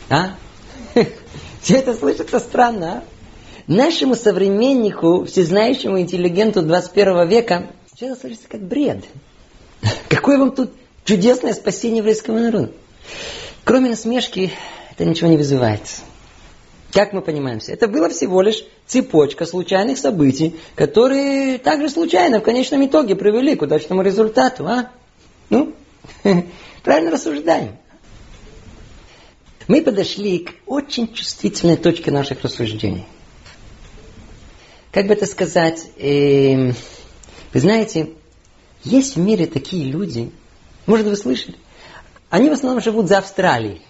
А? Все это слышится странно, а? Нашему современнику, всезнающему интеллигенту 21 века, все это слышится как бред. Какое вам тут чудесное спасение еврейского народа? Кроме насмешки, это ничего не вызывает. Как мы понимаем Это было всего лишь цепочка случайных событий, которые также случайно в конечном итоге привели к удачному результату. А? Ну, правильно рассуждаем. Мы подошли к очень чувствительной точке наших рассуждений – как бы это сказать, э, вы знаете, есть в мире такие люди, может вы слышали, они в основном живут за Австралией.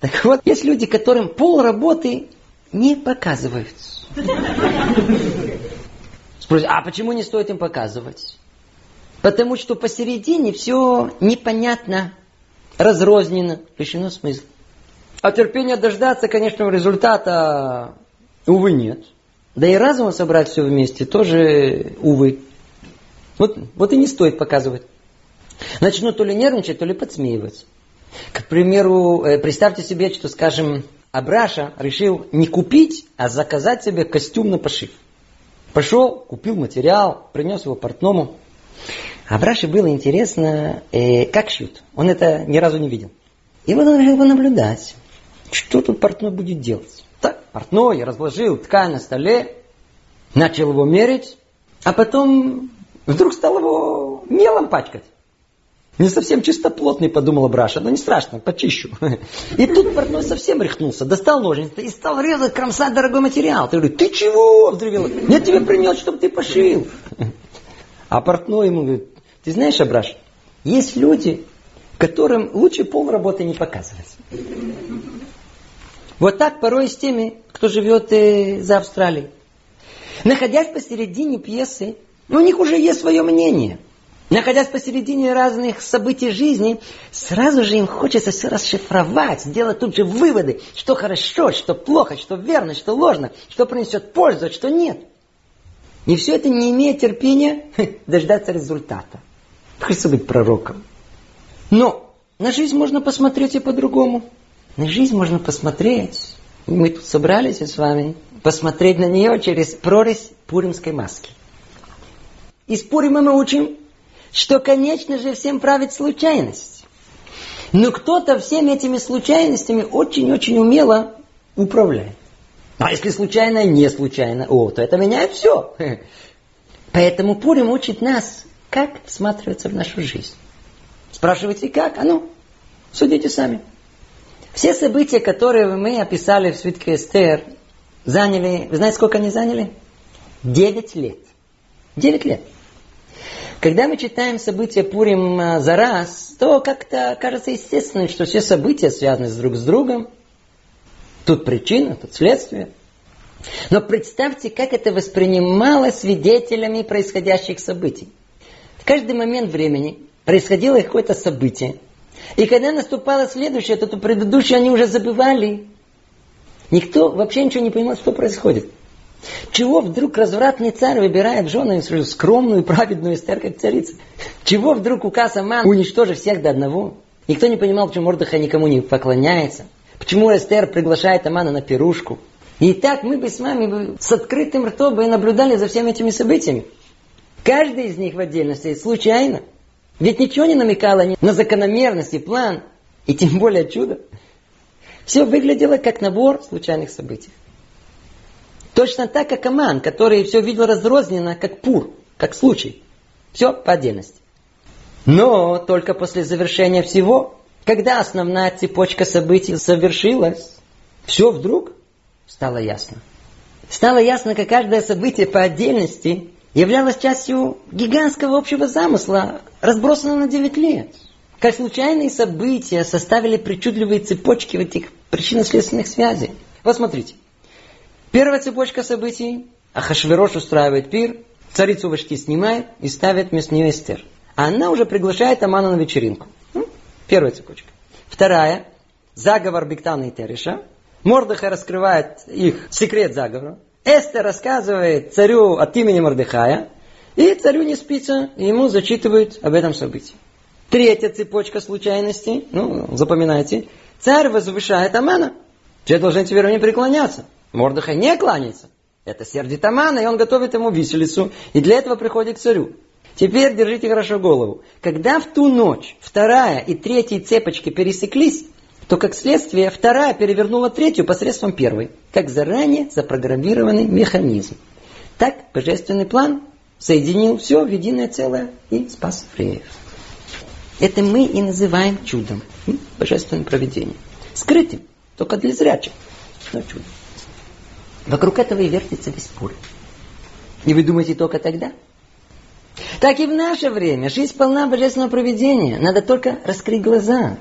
Так вот, есть люди, которым пол работы не показываются. Спросите, а почему не стоит им показывать? Потому что посередине все непонятно, разрознено, лишено смысла. А терпения дождаться конечного результата, увы, нет. Да и разума собрать все вместе тоже, увы. Вот, вот и не стоит показывать. Начнут то ли нервничать, то ли подсмеиваться. К примеру, э, представьте себе, что, скажем, Абраша решил не купить, а заказать себе костюм на пошив. Пошел, купил материал, принес его портному. Абраше было интересно, э, как шьют. Он это ни разу не видел. И вот он решил понаблюдать, что тут портной будет делать. Так, портной разложил ткань на столе, начал его мерить, а потом вдруг стал его мелом пачкать. Не совсем чистоплотный, подумала Браша, но не страшно, почищу. И тут портной совсем рехнулся, достал ножницы и стал резать, кромсать дорогой материал. Ты говоришь, ты чего? Взревела. Нет, тебе принес, чтобы ты пошил. А портной ему говорит, ты знаешь, Абраш, есть люди, которым лучше пол работы не показывать. Вот так порой с теми, кто живет э, за Австралией. Находясь посередине пьесы, у них уже есть свое мнение – Находясь посередине разных событий жизни, сразу же им хочется все расшифровать, сделать тут же выводы, что хорошо, что плохо, что верно, что ложно, что принесет пользу, а что нет. И все это не имеет терпения дождаться результата. Хочется быть пророком. Но на жизнь можно посмотреть и по-другому. На жизнь можно посмотреть. Мы тут собрались с вами посмотреть на нее через прорезь пуримской маски. Из Пурима мы учим что, конечно же, всем правит случайность. Но кто-то всеми этими случайностями очень-очень умело управляет. А если случайно, не случайно, о, то это меняет все. Поэтому Пурим учит нас, как всматриваться в нашу жизнь. Спрашиваете, как? А ну, судите сами. Все события, которые мы описали в свитке Эстер, заняли, вы знаете, сколько они заняли? Девять лет. Девять лет. Когда мы читаем события Пурим э, за раз, то как-то кажется естественным, что все события связаны друг с другом. Тут причина, тут следствие. Но представьте, как это воспринималось свидетелями происходящих событий. В каждый момент времени происходило какое-то событие. И когда наступало следующее, то, то предыдущее они уже забывали. Никто вообще ничего не понимал, что происходит. Чего вдруг развратный царь выбирает жену свою скромную и праведную Эстер как царицу? Чего вдруг указ Аман уничтожить всех до одного? Никто не понимал, почему Мордыха никому не поклоняется. Почему Эстер приглашает Амана на пирушку. И так мы бы с вами с открытым ртом бы наблюдали за всеми этими событиями. Каждый из них в отдельности случайно. Ведь ничего не намекало на закономерность и план, и тем более чудо. Все выглядело как набор случайных событий. Точно так, как Аман, который все видел разрозненно, как пур, как случай. Все по отдельности. Но только после завершения всего, когда основная цепочка событий совершилась, все вдруг стало ясно. Стало ясно, как каждое событие по отдельности являлось частью гигантского общего замысла, разбросанного на 9 лет. Как случайные события составили причудливые цепочки в этих причинно-следственных связей. Вот смотрите. Первая цепочка событий. Ахашверош устраивает пир, царицу Вашти снимает и ставит вместо нее Эстер. А она уже приглашает Амана на вечеринку. Ну, первая цепочка. Вторая. Заговор Биктана и Тереша. Мордыха раскрывает их секрет заговора. Эстер рассказывает царю от имени Мордыхая. И царю не спится, и ему зачитывают об этом событии. Третья цепочка случайностей. Ну, запоминайте. Царь возвышает Амана. Все должны теперь мне преклоняться. Мордыхай не кланяется. Это сердит Амана, и он готовит ему виселицу. И для этого приходит к царю. Теперь держите хорошо голову. Когда в ту ночь вторая и третья цепочки пересеклись, то, как следствие, вторая перевернула третью посредством первой, как заранее запрограммированный механизм. Так божественный план соединил все в единое целое и спас евреев. Это мы и называем чудом, божественным проведением. Скрытым, только для зрячих, но чудом. Вокруг этого и вертится весь пур. И вы думаете только тогда? Так и в наше время. Жизнь полна божественного проведения. Надо только раскрыть глаза.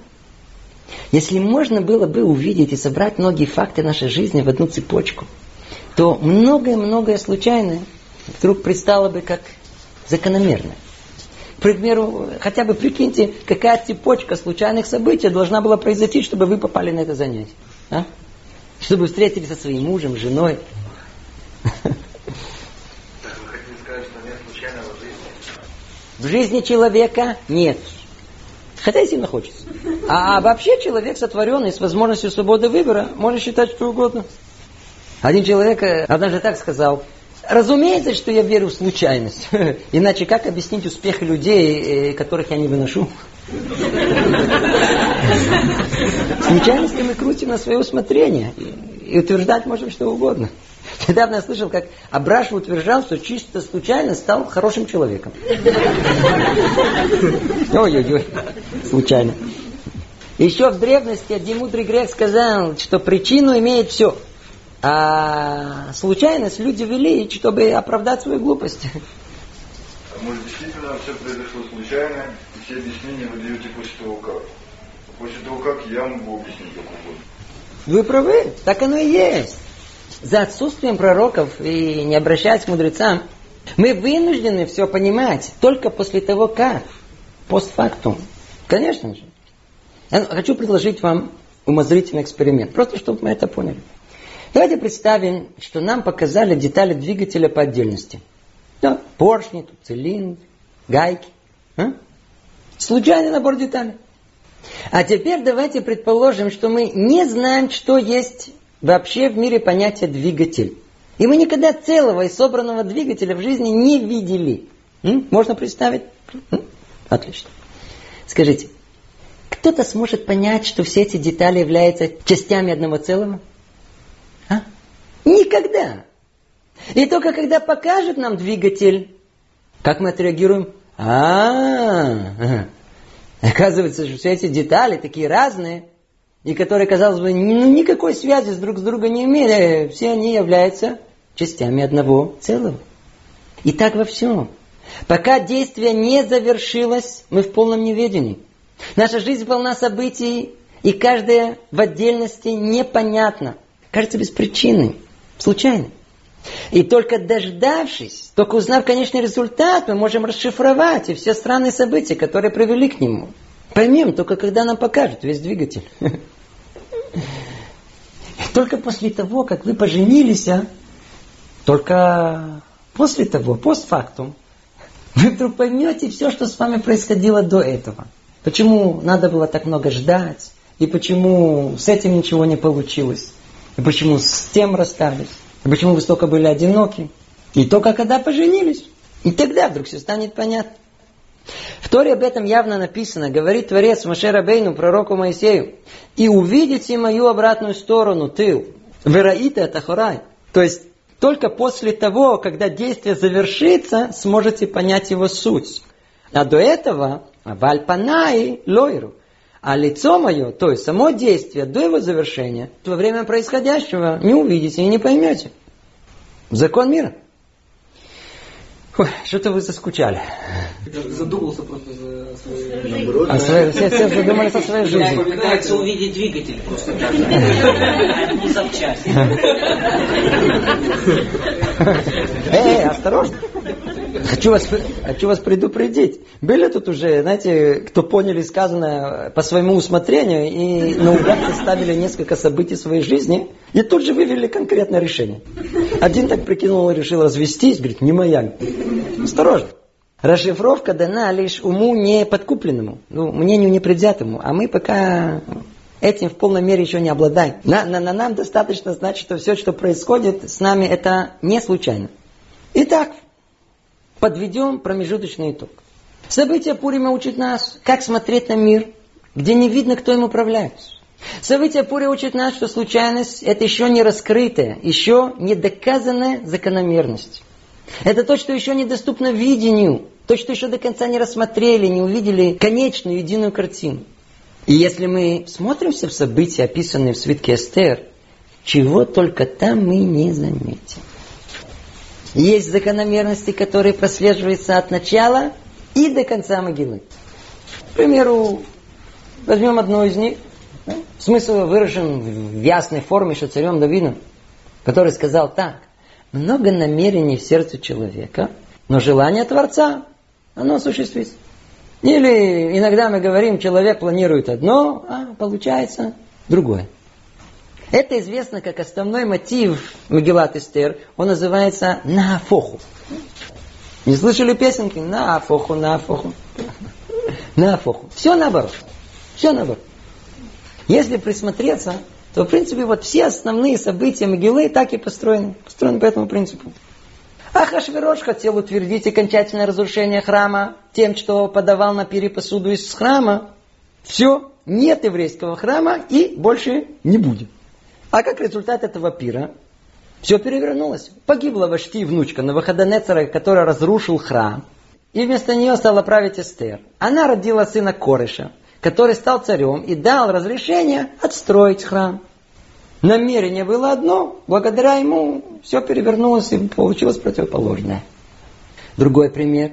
Если можно было бы увидеть и собрать многие факты нашей жизни в одну цепочку, то многое-многое случайное вдруг предстало бы как закономерное. К примеру, хотя бы прикиньте, какая цепочка случайных событий должна была произойти, чтобы вы попали на это занятие. А? Чтобы встретились со своим мужем, женой. в жизни человека нет. Хотя и сильно хочется. А вообще человек сотворенный с возможностью свободы выбора может считать что угодно. Один человек э, однажды так сказал, разумеется, что я верю в случайность. Иначе как объяснить успех людей, э, которых я не выношу? Случайности мы крутим на свое усмотрение. И утверждать можем что угодно. Недавно я слышал, как Абраш утверждал, что чисто случайно стал хорошим человеком. Ой-ой-ой, случайно. Еще в древности один мудрый грек сказал, что причину имеет все – а случайность люди вели, чтобы оправдать свою глупость. А может действительно все произошло случайно, и все объяснения вы даете того как? После того как я могу объяснить как угодно. Вы правы, так оно и есть. За отсутствием пророков и не обращаясь к мудрецам, мы вынуждены все понимать только после того как. Постфактум. Конечно же. Я хочу предложить вам умозрительный эксперимент, просто чтобы мы это поняли. Давайте представим, что нам показали детали двигателя по отдельности. Да, поршни, тут цилиндр, гайки. А? Случайный набор деталей. А теперь давайте предположим, что мы не знаем, что есть вообще в мире понятие двигатель. И мы никогда целого и собранного двигателя в жизни не видели. М? Можно представить? М? Отлично. Скажите, кто-то сможет понять, что все эти детали являются частями одного целого? Никогда. И только когда покажет нам двигатель, как мы отреагируем? А, оказывается, что все эти детали такие разные, и которые, казалось бы, ну, никакой связи с друг с другом не имели, все они являются частями одного целого. И так во всем. Пока действие не завершилось, мы в полном неведении. Наша жизнь полна событий, и каждая в отдельности непонятна. Кажется без причины. Случайно. И только дождавшись, только узнав конечный результат, мы можем расшифровать и все странные события, которые привели к нему. Поймем только когда нам покажут весь двигатель. Только после того, как вы поженились, а, только после того, постфактум, вы вдруг поймете все, что с вами происходило до этого. Почему надо было так много ждать, и почему с этим ничего не получилось. И почему с тем расстались? И почему вы столько были одиноки? И только когда поженились. И тогда вдруг все станет понятно. В Торе об этом явно написано, говорит Творец Машера Бейну, пророку Моисею, и увидите мою обратную сторону, ты, вераита Тахорай. То есть, только после того, когда действие завершится, сможете понять его суть. А до этого, Вальпанай Лойру, а лицо мое, то есть само действие до его завершения, во время происходящего не увидите и не поймете. Закон мира. Ой, что-то вы заскучали. Задумался просто за своей А все, все задумались о своей жизни. Пытается увидеть двигатель просто. Не запчасть. Эй, осторожно. Хочу вас, хочу вас предупредить. Были тут уже, знаете, кто поняли сказанное по своему усмотрению и наугад составили несколько событий своей жизни и тут же вывели конкретное решение. Один так прикинул и решил развестись, говорит, не моя. Осторожно. Расшифровка дана лишь уму не подкупленному, ну, мнению непредвзятому, а мы пока этим в полной мере еще не обладаем. На, на, на нам достаточно знать, что все, что происходит с нами, это не случайно. Итак, подведем промежуточный итог. События Пурима учат нас, как смотреть на мир, где не видно, кто им управляет. События Пури учат нас, что случайность – это еще не раскрытая, еще не доказанная закономерность. Это то, что еще недоступно видению, то, что еще до конца не рассмотрели, не увидели конечную единую картину. И если мы смотримся в события, описанные в свитке Эстер, чего только там мы не заметим. Есть закономерности, которые прослеживаются от начала и до конца могилы. К примеру, возьмем одну из них. Смысл выражен в ясной форме, что царем Давидом, который сказал так. Много намерений в сердце человека, но желание Творца, оно осуществится. Или иногда мы говорим, человек планирует одно, а получается другое. Это известно как основной мотив Магеллат Эстер. Он называется нафоху. Не слышали песенки? На афоху, на афоху. На афоху. Все наоборот. Все наоборот. Если присмотреться, то, в принципе, вот все основные события Могилы так и построены. Построены по этому принципу. Ахашвирош хотел утвердить окончательное разрушение храма тем, что подавал на пире посуду из храма. Все, нет еврейского храма и больше не будет. А как результат этого пира, все перевернулось. Погибла Вашти внучка Навуходонецера, который разрушил храм. И вместо нее стала править Эстер. Она родила сына Корыша, который стал царем и дал разрешение отстроить храм. Намерение было одно, благодаря ему все перевернулось и получилось противоположное. Другой пример.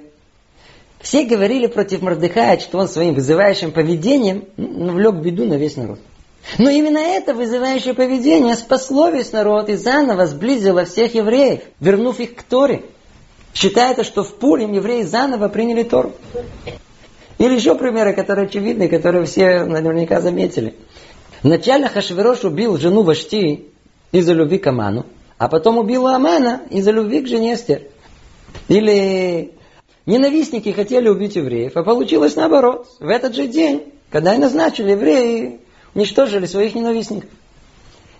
Все говорили против Мордыхая, что он своим вызывающим поведением навлек беду на весь народ. Но именно это вызывающее поведение спасло весь народ и заново сблизило всех евреев, вернув их к Торе. Считается, что в Пурим евреи заново приняли Тору. Или еще примеры, которые очевидны, которые все наверняка заметили. Вначале Хашвирош убил жену Вашти из-за любви к Аману, а потом убил Амана из-за любви к жене Эстер. Или ненавистники хотели убить евреев, а получилось наоборот. В этот же день, когда и назначили, евреи уничтожили своих ненавистников.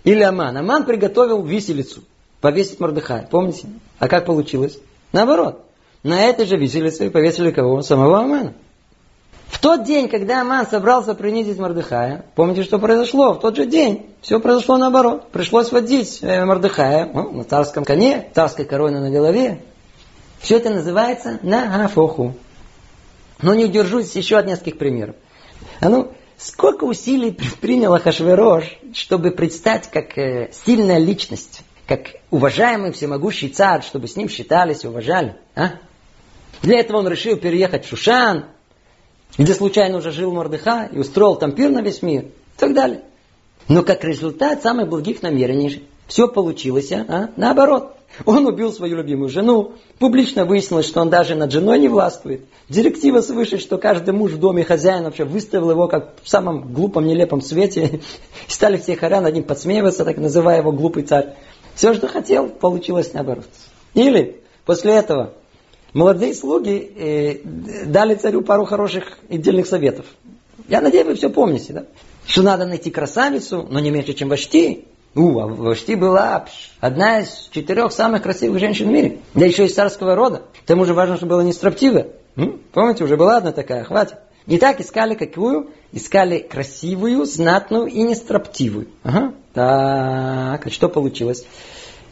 Или Аман. Аман приготовил виселицу, повесить Мордыхая. Помните? А как получилось? Наоборот. На этой же виселице повесили кого? Самого Амана. В тот день, когда Аман собрался принизить Мордыхая, помните, что произошло? В тот же день все произошло наоборот. Пришлось водить э, Мордыхая ну, на царском коне, царской короне на голове. Все это называется нагафоху. Но не удержусь еще от нескольких примеров. А ну, сколько усилий принял Хашверош, чтобы предстать как э, сильная личность, как уважаемый всемогущий царь, чтобы с ним считались и уважали. А? Для этого он решил переехать в Шушан, где случайно уже жил Мордыха и устроил там пир на весь мир и так далее. Но как результат самых благих намерений все получилось, а? наоборот. Он убил свою любимую жену, публично выяснилось, что он даже над женой не властвует. Директива свыше, что каждый муж в доме хозяин вообще выставил его как в самом глупом, нелепом свете. И стали все хоря над ним подсмеиваться, так называя его глупый царь. Все, что хотел, получилось наоборот. Или после этого молодые слуги э, дали царю пару хороших и дельных советов. Я надеюсь, вы все помните, да? Что надо найти красавицу, но не меньше, чем Вашти. У, а Вашти была одна из четырех самых красивых женщин в мире. Да еще из царского рода. К тому же важно, чтобы была не строптивая. Помните, уже была одна такая, хватит. Не так искали какую? Искали красивую, знатную и нестроптивую. Ага. Так, а что получилось?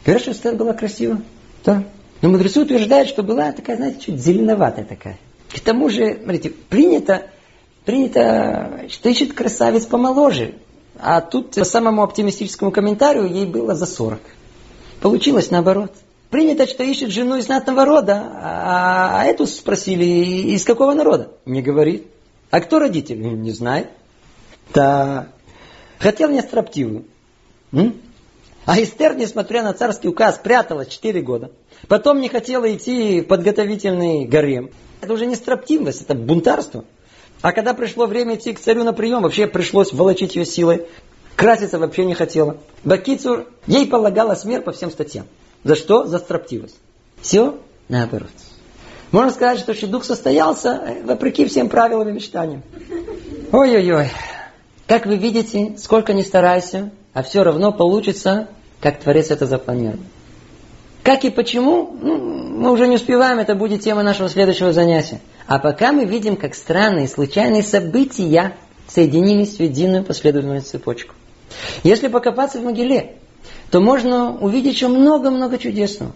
Говорят, что Эстер была красивая. Да. Но мудрецы утверждают, что была такая, знаете, чуть зеленоватая такая. К тому же, смотрите, принято, принято, что ищет красавец помоложе. А тут по самому оптимистическому комментарию ей было за 40. Получилось наоборот. Принято, что ищет жену из знатного рода, а, а эту спросили, из какого народа? Не говорит. А кто родитель? Не знает. Да. Хотел не строптивую. А Эстер, несмотря на царский указ, пряталась 4 года. Потом не хотела идти в подготовительный гарем. Это уже не строптивость, это бунтарство. А когда пришло время идти к царю на прием, вообще пришлось волочить ее силой. Краситься вообще не хотела. Бакицур, ей полагала смерть по всем статьям. За что? За строптивость. Все наоборот. Можно сказать, что шедух состоялся э, вопреки всем правилам и мечтаниям. Ой-ой-ой. Как вы видите, сколько ни старайся, а все равно получится, как Творец это запланировал. Как и почему, ну, мы уже не успеваем, это будет тема нашего следующего занятия. А пока мы видим, как странные случайные события соединились в единую последовательную цепочку. Если покопаться в могиле, то можно увидеть еще много-много чудесного.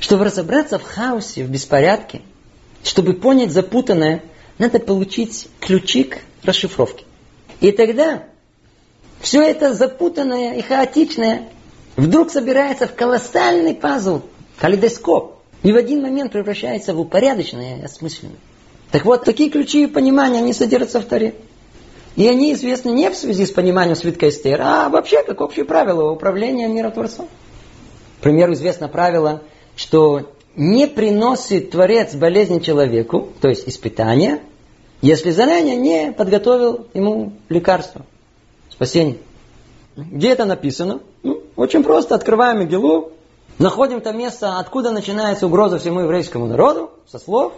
Чтобы разобраться в хаосе, в беспорядке, чтобы понять запутанное, надо получить ключик расшифровки. И тогда все это запутанное и хаотичное вдруг собирается в колоссальный пазл, калейдоскоп, и в один момент превращается в упорядоченное и осмысленное. Так вот, такие ключи понимания, они содержатся в Таре. И они известны не в связи с пониманием свитка Эстер, а вообще как общее правило управления миротворцом. К примеру, известно правило, что не приносит Творец болезни человеку, то есть испытания, если заранее не подготовил ему лекарство, спасение. Где это написано? Ну, очень просто. Открываем Мегилу, Находим то место, откуда начинается угроза всему еврейскому народу, со слов.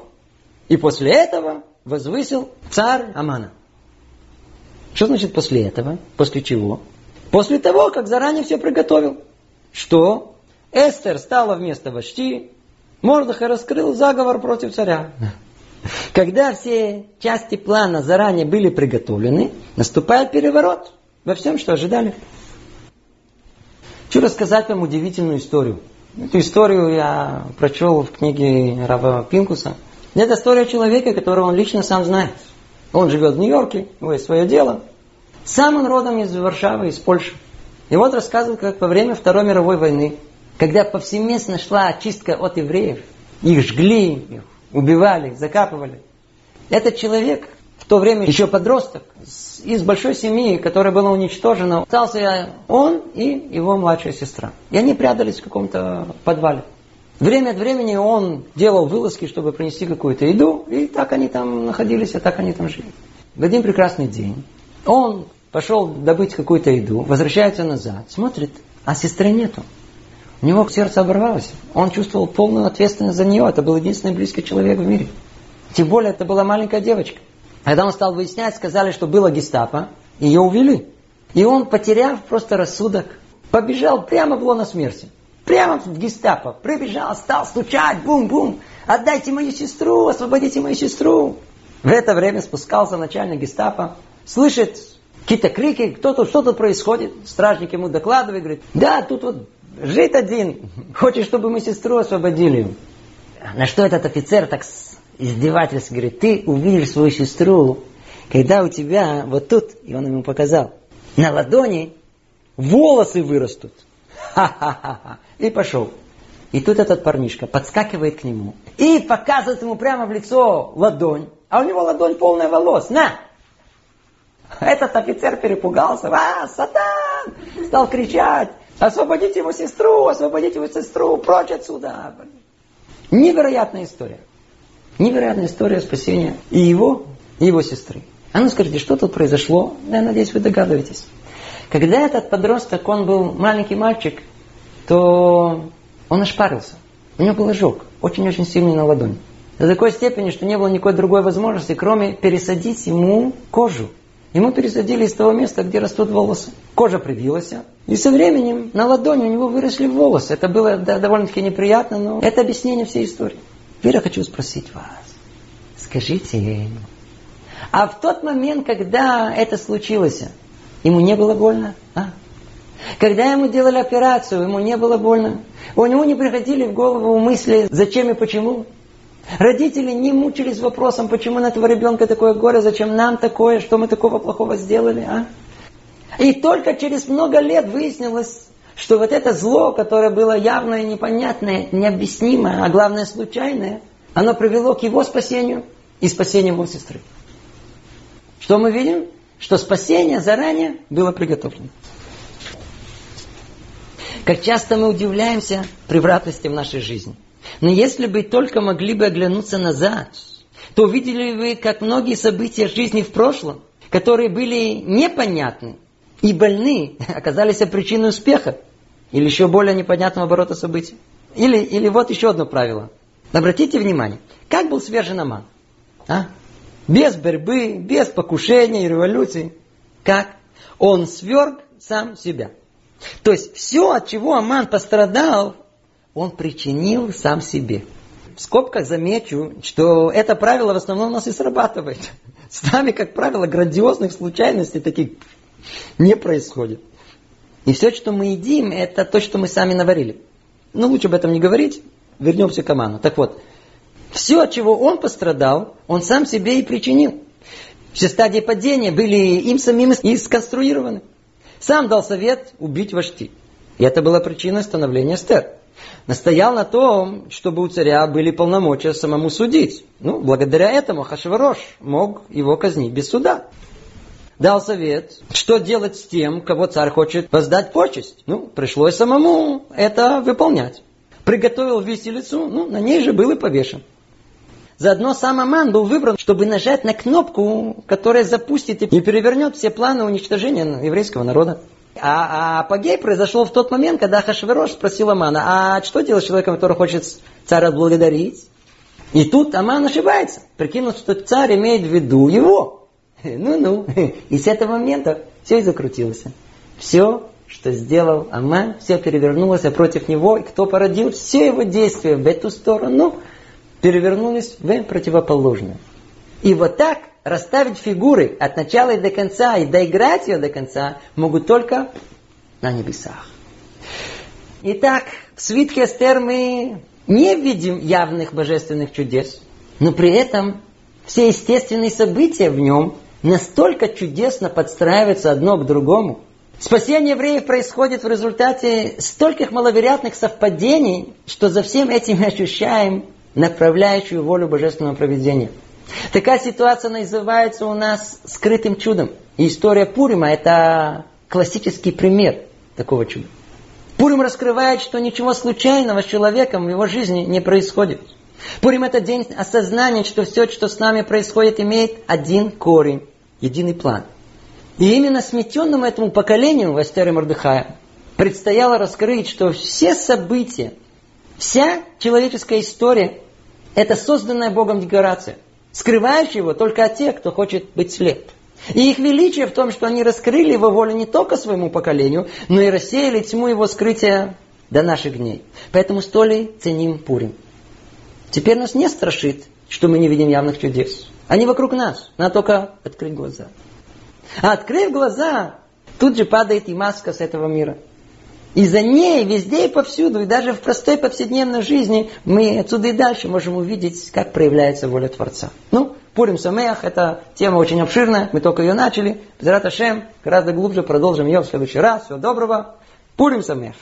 И после этого возвысил царь Амана. Что значит после этого? После чего? После того, как заранее все приготовил. Что? Эстер стала вместо Вашти, Мордыха раскрыл заговор против царя. Когда все части плана заранее были приготовлены, наступает переворот во всем, что ожидали. Хочу рассказать вам удивительную историю. Эту историю я прочел в книге Рава Пинкуса. Это история человека, которого он лично сам знает. Он живет в Нью-Йорке, у него есть свое дело. Сам он родом из Варшавы, из Польши. И вот рассказывал, как во время Второй мировой войны, когда повсеместно шла очистка от евреев, их жгли, их убивали, закапывали. Этот человек, в то время еще подросток, из большой семьи, которая была уничтожена, остался он и его младшая сестра. И они прятались в каком-то подвале. Время от времени он делал вылазки, чтобы принести какую-то еду, и так они там находились, а так они там жили. В один прекрасный день он пошел добыть какую-то еду, возвращается назад, смотрит, а сестры нету. У него сердце оборвалось. Он чувствовал полную ответственность за нее. Это был единственный близкий человек в мире. Тем более, это была маленькая девочка. Когда он стал выяснять, сказали, что было гестапо, ее увели. И он, потеряв просто рассудок, побежал прямо в лоно смерти. Прямо в гестапо. Прибежал, стал стучать, бум-бум. Отдайте мою сестру, освободите мою сестру. В это время спускался начальник гестапо, слышит какие-то крики, кто тут, что тут происходит. Стражник ему докладывает, говорит, да, тут вот жить один, хочет, чтобы мы сестру освободили. На что этот офицер так издевательски говорит, ты увидишь свою сестру, когда у тебя вот тут, и он ему показал, на ладони волосы вырастут. Ха-ха-ха. И пошел. И тут этот парнишка подскакивает к нему и показывает ему прямо в лицо ладонь. А у него ладонь полная волос. На! Этот офицер перепугался. А, сатан! Стал кричать. Освободите его сестру, освободите его сестру, прочь отсюда. Невероятная история. Невероятная история спасения и его, и его сестры. А ну скажите, что тут произошло? Я надеюсь, вы догадываетесь. Когда этот подросток, он был маленький мальчик, то он ошпарился. У него был ожог, очень-очень сильный на ладони. До такой степени, что не было никакой другой возможности, кроме пересадить ему кожу. Ему пересадили из того места, где растут волосы. Кожа привилась, и со временем на ладони у него выросли волосы. Это было да, довольно-таки неприятно, но это объяснение всей истории. Теперь я хочу спросить вас. Скажите, а в тот момент, когда это случилось, ему не было больно? А? Когда ему делали операцию, ему не было больно? У него не приходили в голову мысли, зачем и почему? Родители не мучились вопросом, почему на этого ребенка такое горе, зачем нам такое, что мы такого плохого сделали, а? И только через много лет выяснилось, что вот это зло, которое было явное, непонятное, необъяснимое, а главное случайное, оно привело к его спасению и спасению его сестры. Что мы видим? Что спасение заранее было приготовлено. Как часто мы удивляемся превратности в нашей жизни – но если бы только могли бы оглянуться назад, то увидели бы, как многие события жизни в прошлом, которые были непонятны и больны, оказались причиной успеха или еще более непонятного оборота событий. Или, или вот еще одно правило. Обратите внимание, как был свержен Аман? А? Без борьбы, без покушения и революции. Как? Он сверг сам себя. То есть все, от чего Аман пострадал, он причинил сам себе. В скобках замечу, что это правило в основном у нас и срабатывает. С нами, как правило, грандиозных случайностей таких не происходит. И все, что мы едим, это то, что мы сами наварили. Но лучше об этом не говорить. Вернемся к Аману. Так вот, все, от чего он пострадал, он сам себе и причинил. Все стадии падения были им самим и сконструированы. Сам дал совет убить Вашти. И это была причина становления Стер настоял на том, чтобы у царя были полномочия самому судить. Ну, благодаря этому Хашварош мог его казнить без суда. Дал совет, что делать с тем, кого царь хочет воздать почесть. Ну, пришлось самому это выполнять. Приготовил виселицу, ну, на ней же был и повешен. Заодно сам Аман был выбран, чтобы нажать на кнопку, которая запустит и перевернет все планы уничтожения еврейского народа. А, а апогей произошел в тот момент, когда Хашверош спросил Амана, а что делать с человеком, который хочет царя отблагодарить? И тут Аман ошибается, прикинув, что царь имеет в виду его. Ну-ну. И с этого момента все и закрутилось. Все, что сделал Аман, все перевернулось против него. И кто породил все его действия в эту сторону, перевернулись в противоположную. И вот так расставить фигуры от начала и до конца, и доиграть ее до конца, могут только на небесах. Итак, в свитке Эстер мы не видим явных божественных чудес, но при этом все естественные события в нем настолько чудесно подстраиваются одно к другому. Спасение евреев происходит в результате стольких маловероятных совпадений, что за всем этим мы ощущаем направляющую волю божественного проведения – Такая ситуация называется у нас скрытым чудом. И история Пурима – это классический пример такого чуда. Пурим раскрывает, что ничего случайного с человеком в его жизни не происходит. Пурим – это день осознания, что все, что с нами происходит, имеет один корень, единый план. И именно сметенному этому поколению, Вастере Мордыхая, предстояло раскрыть, что все события, вся человеческая история – это созданная Богом декорация – скрывающий его только от тех, кто хочет быть слеп. И их величие в том, что они раскрыли его волю не только своему поколению, но и рассеяли тьму его скрытия до наших дней. Поэтому столь ценим Пурим. Теперь нас не страшит, что мы не видим явных чудес. Они вокруг нас. Надо только открыть глаза. А открыв глаза, тут же падает и маска с этого мира – и за ней везде и повсюду, и даже в простой повседневной жизни мы отсюда и дальше можем увидеть, как проявляется воля Творца. Ну, Пурим Самеях, это тема очень обширная, мы только ее начали. Безрат Ашем, гораздо глубже продолжим ее в следующий раз. Всего доброго. Пурим Самеях.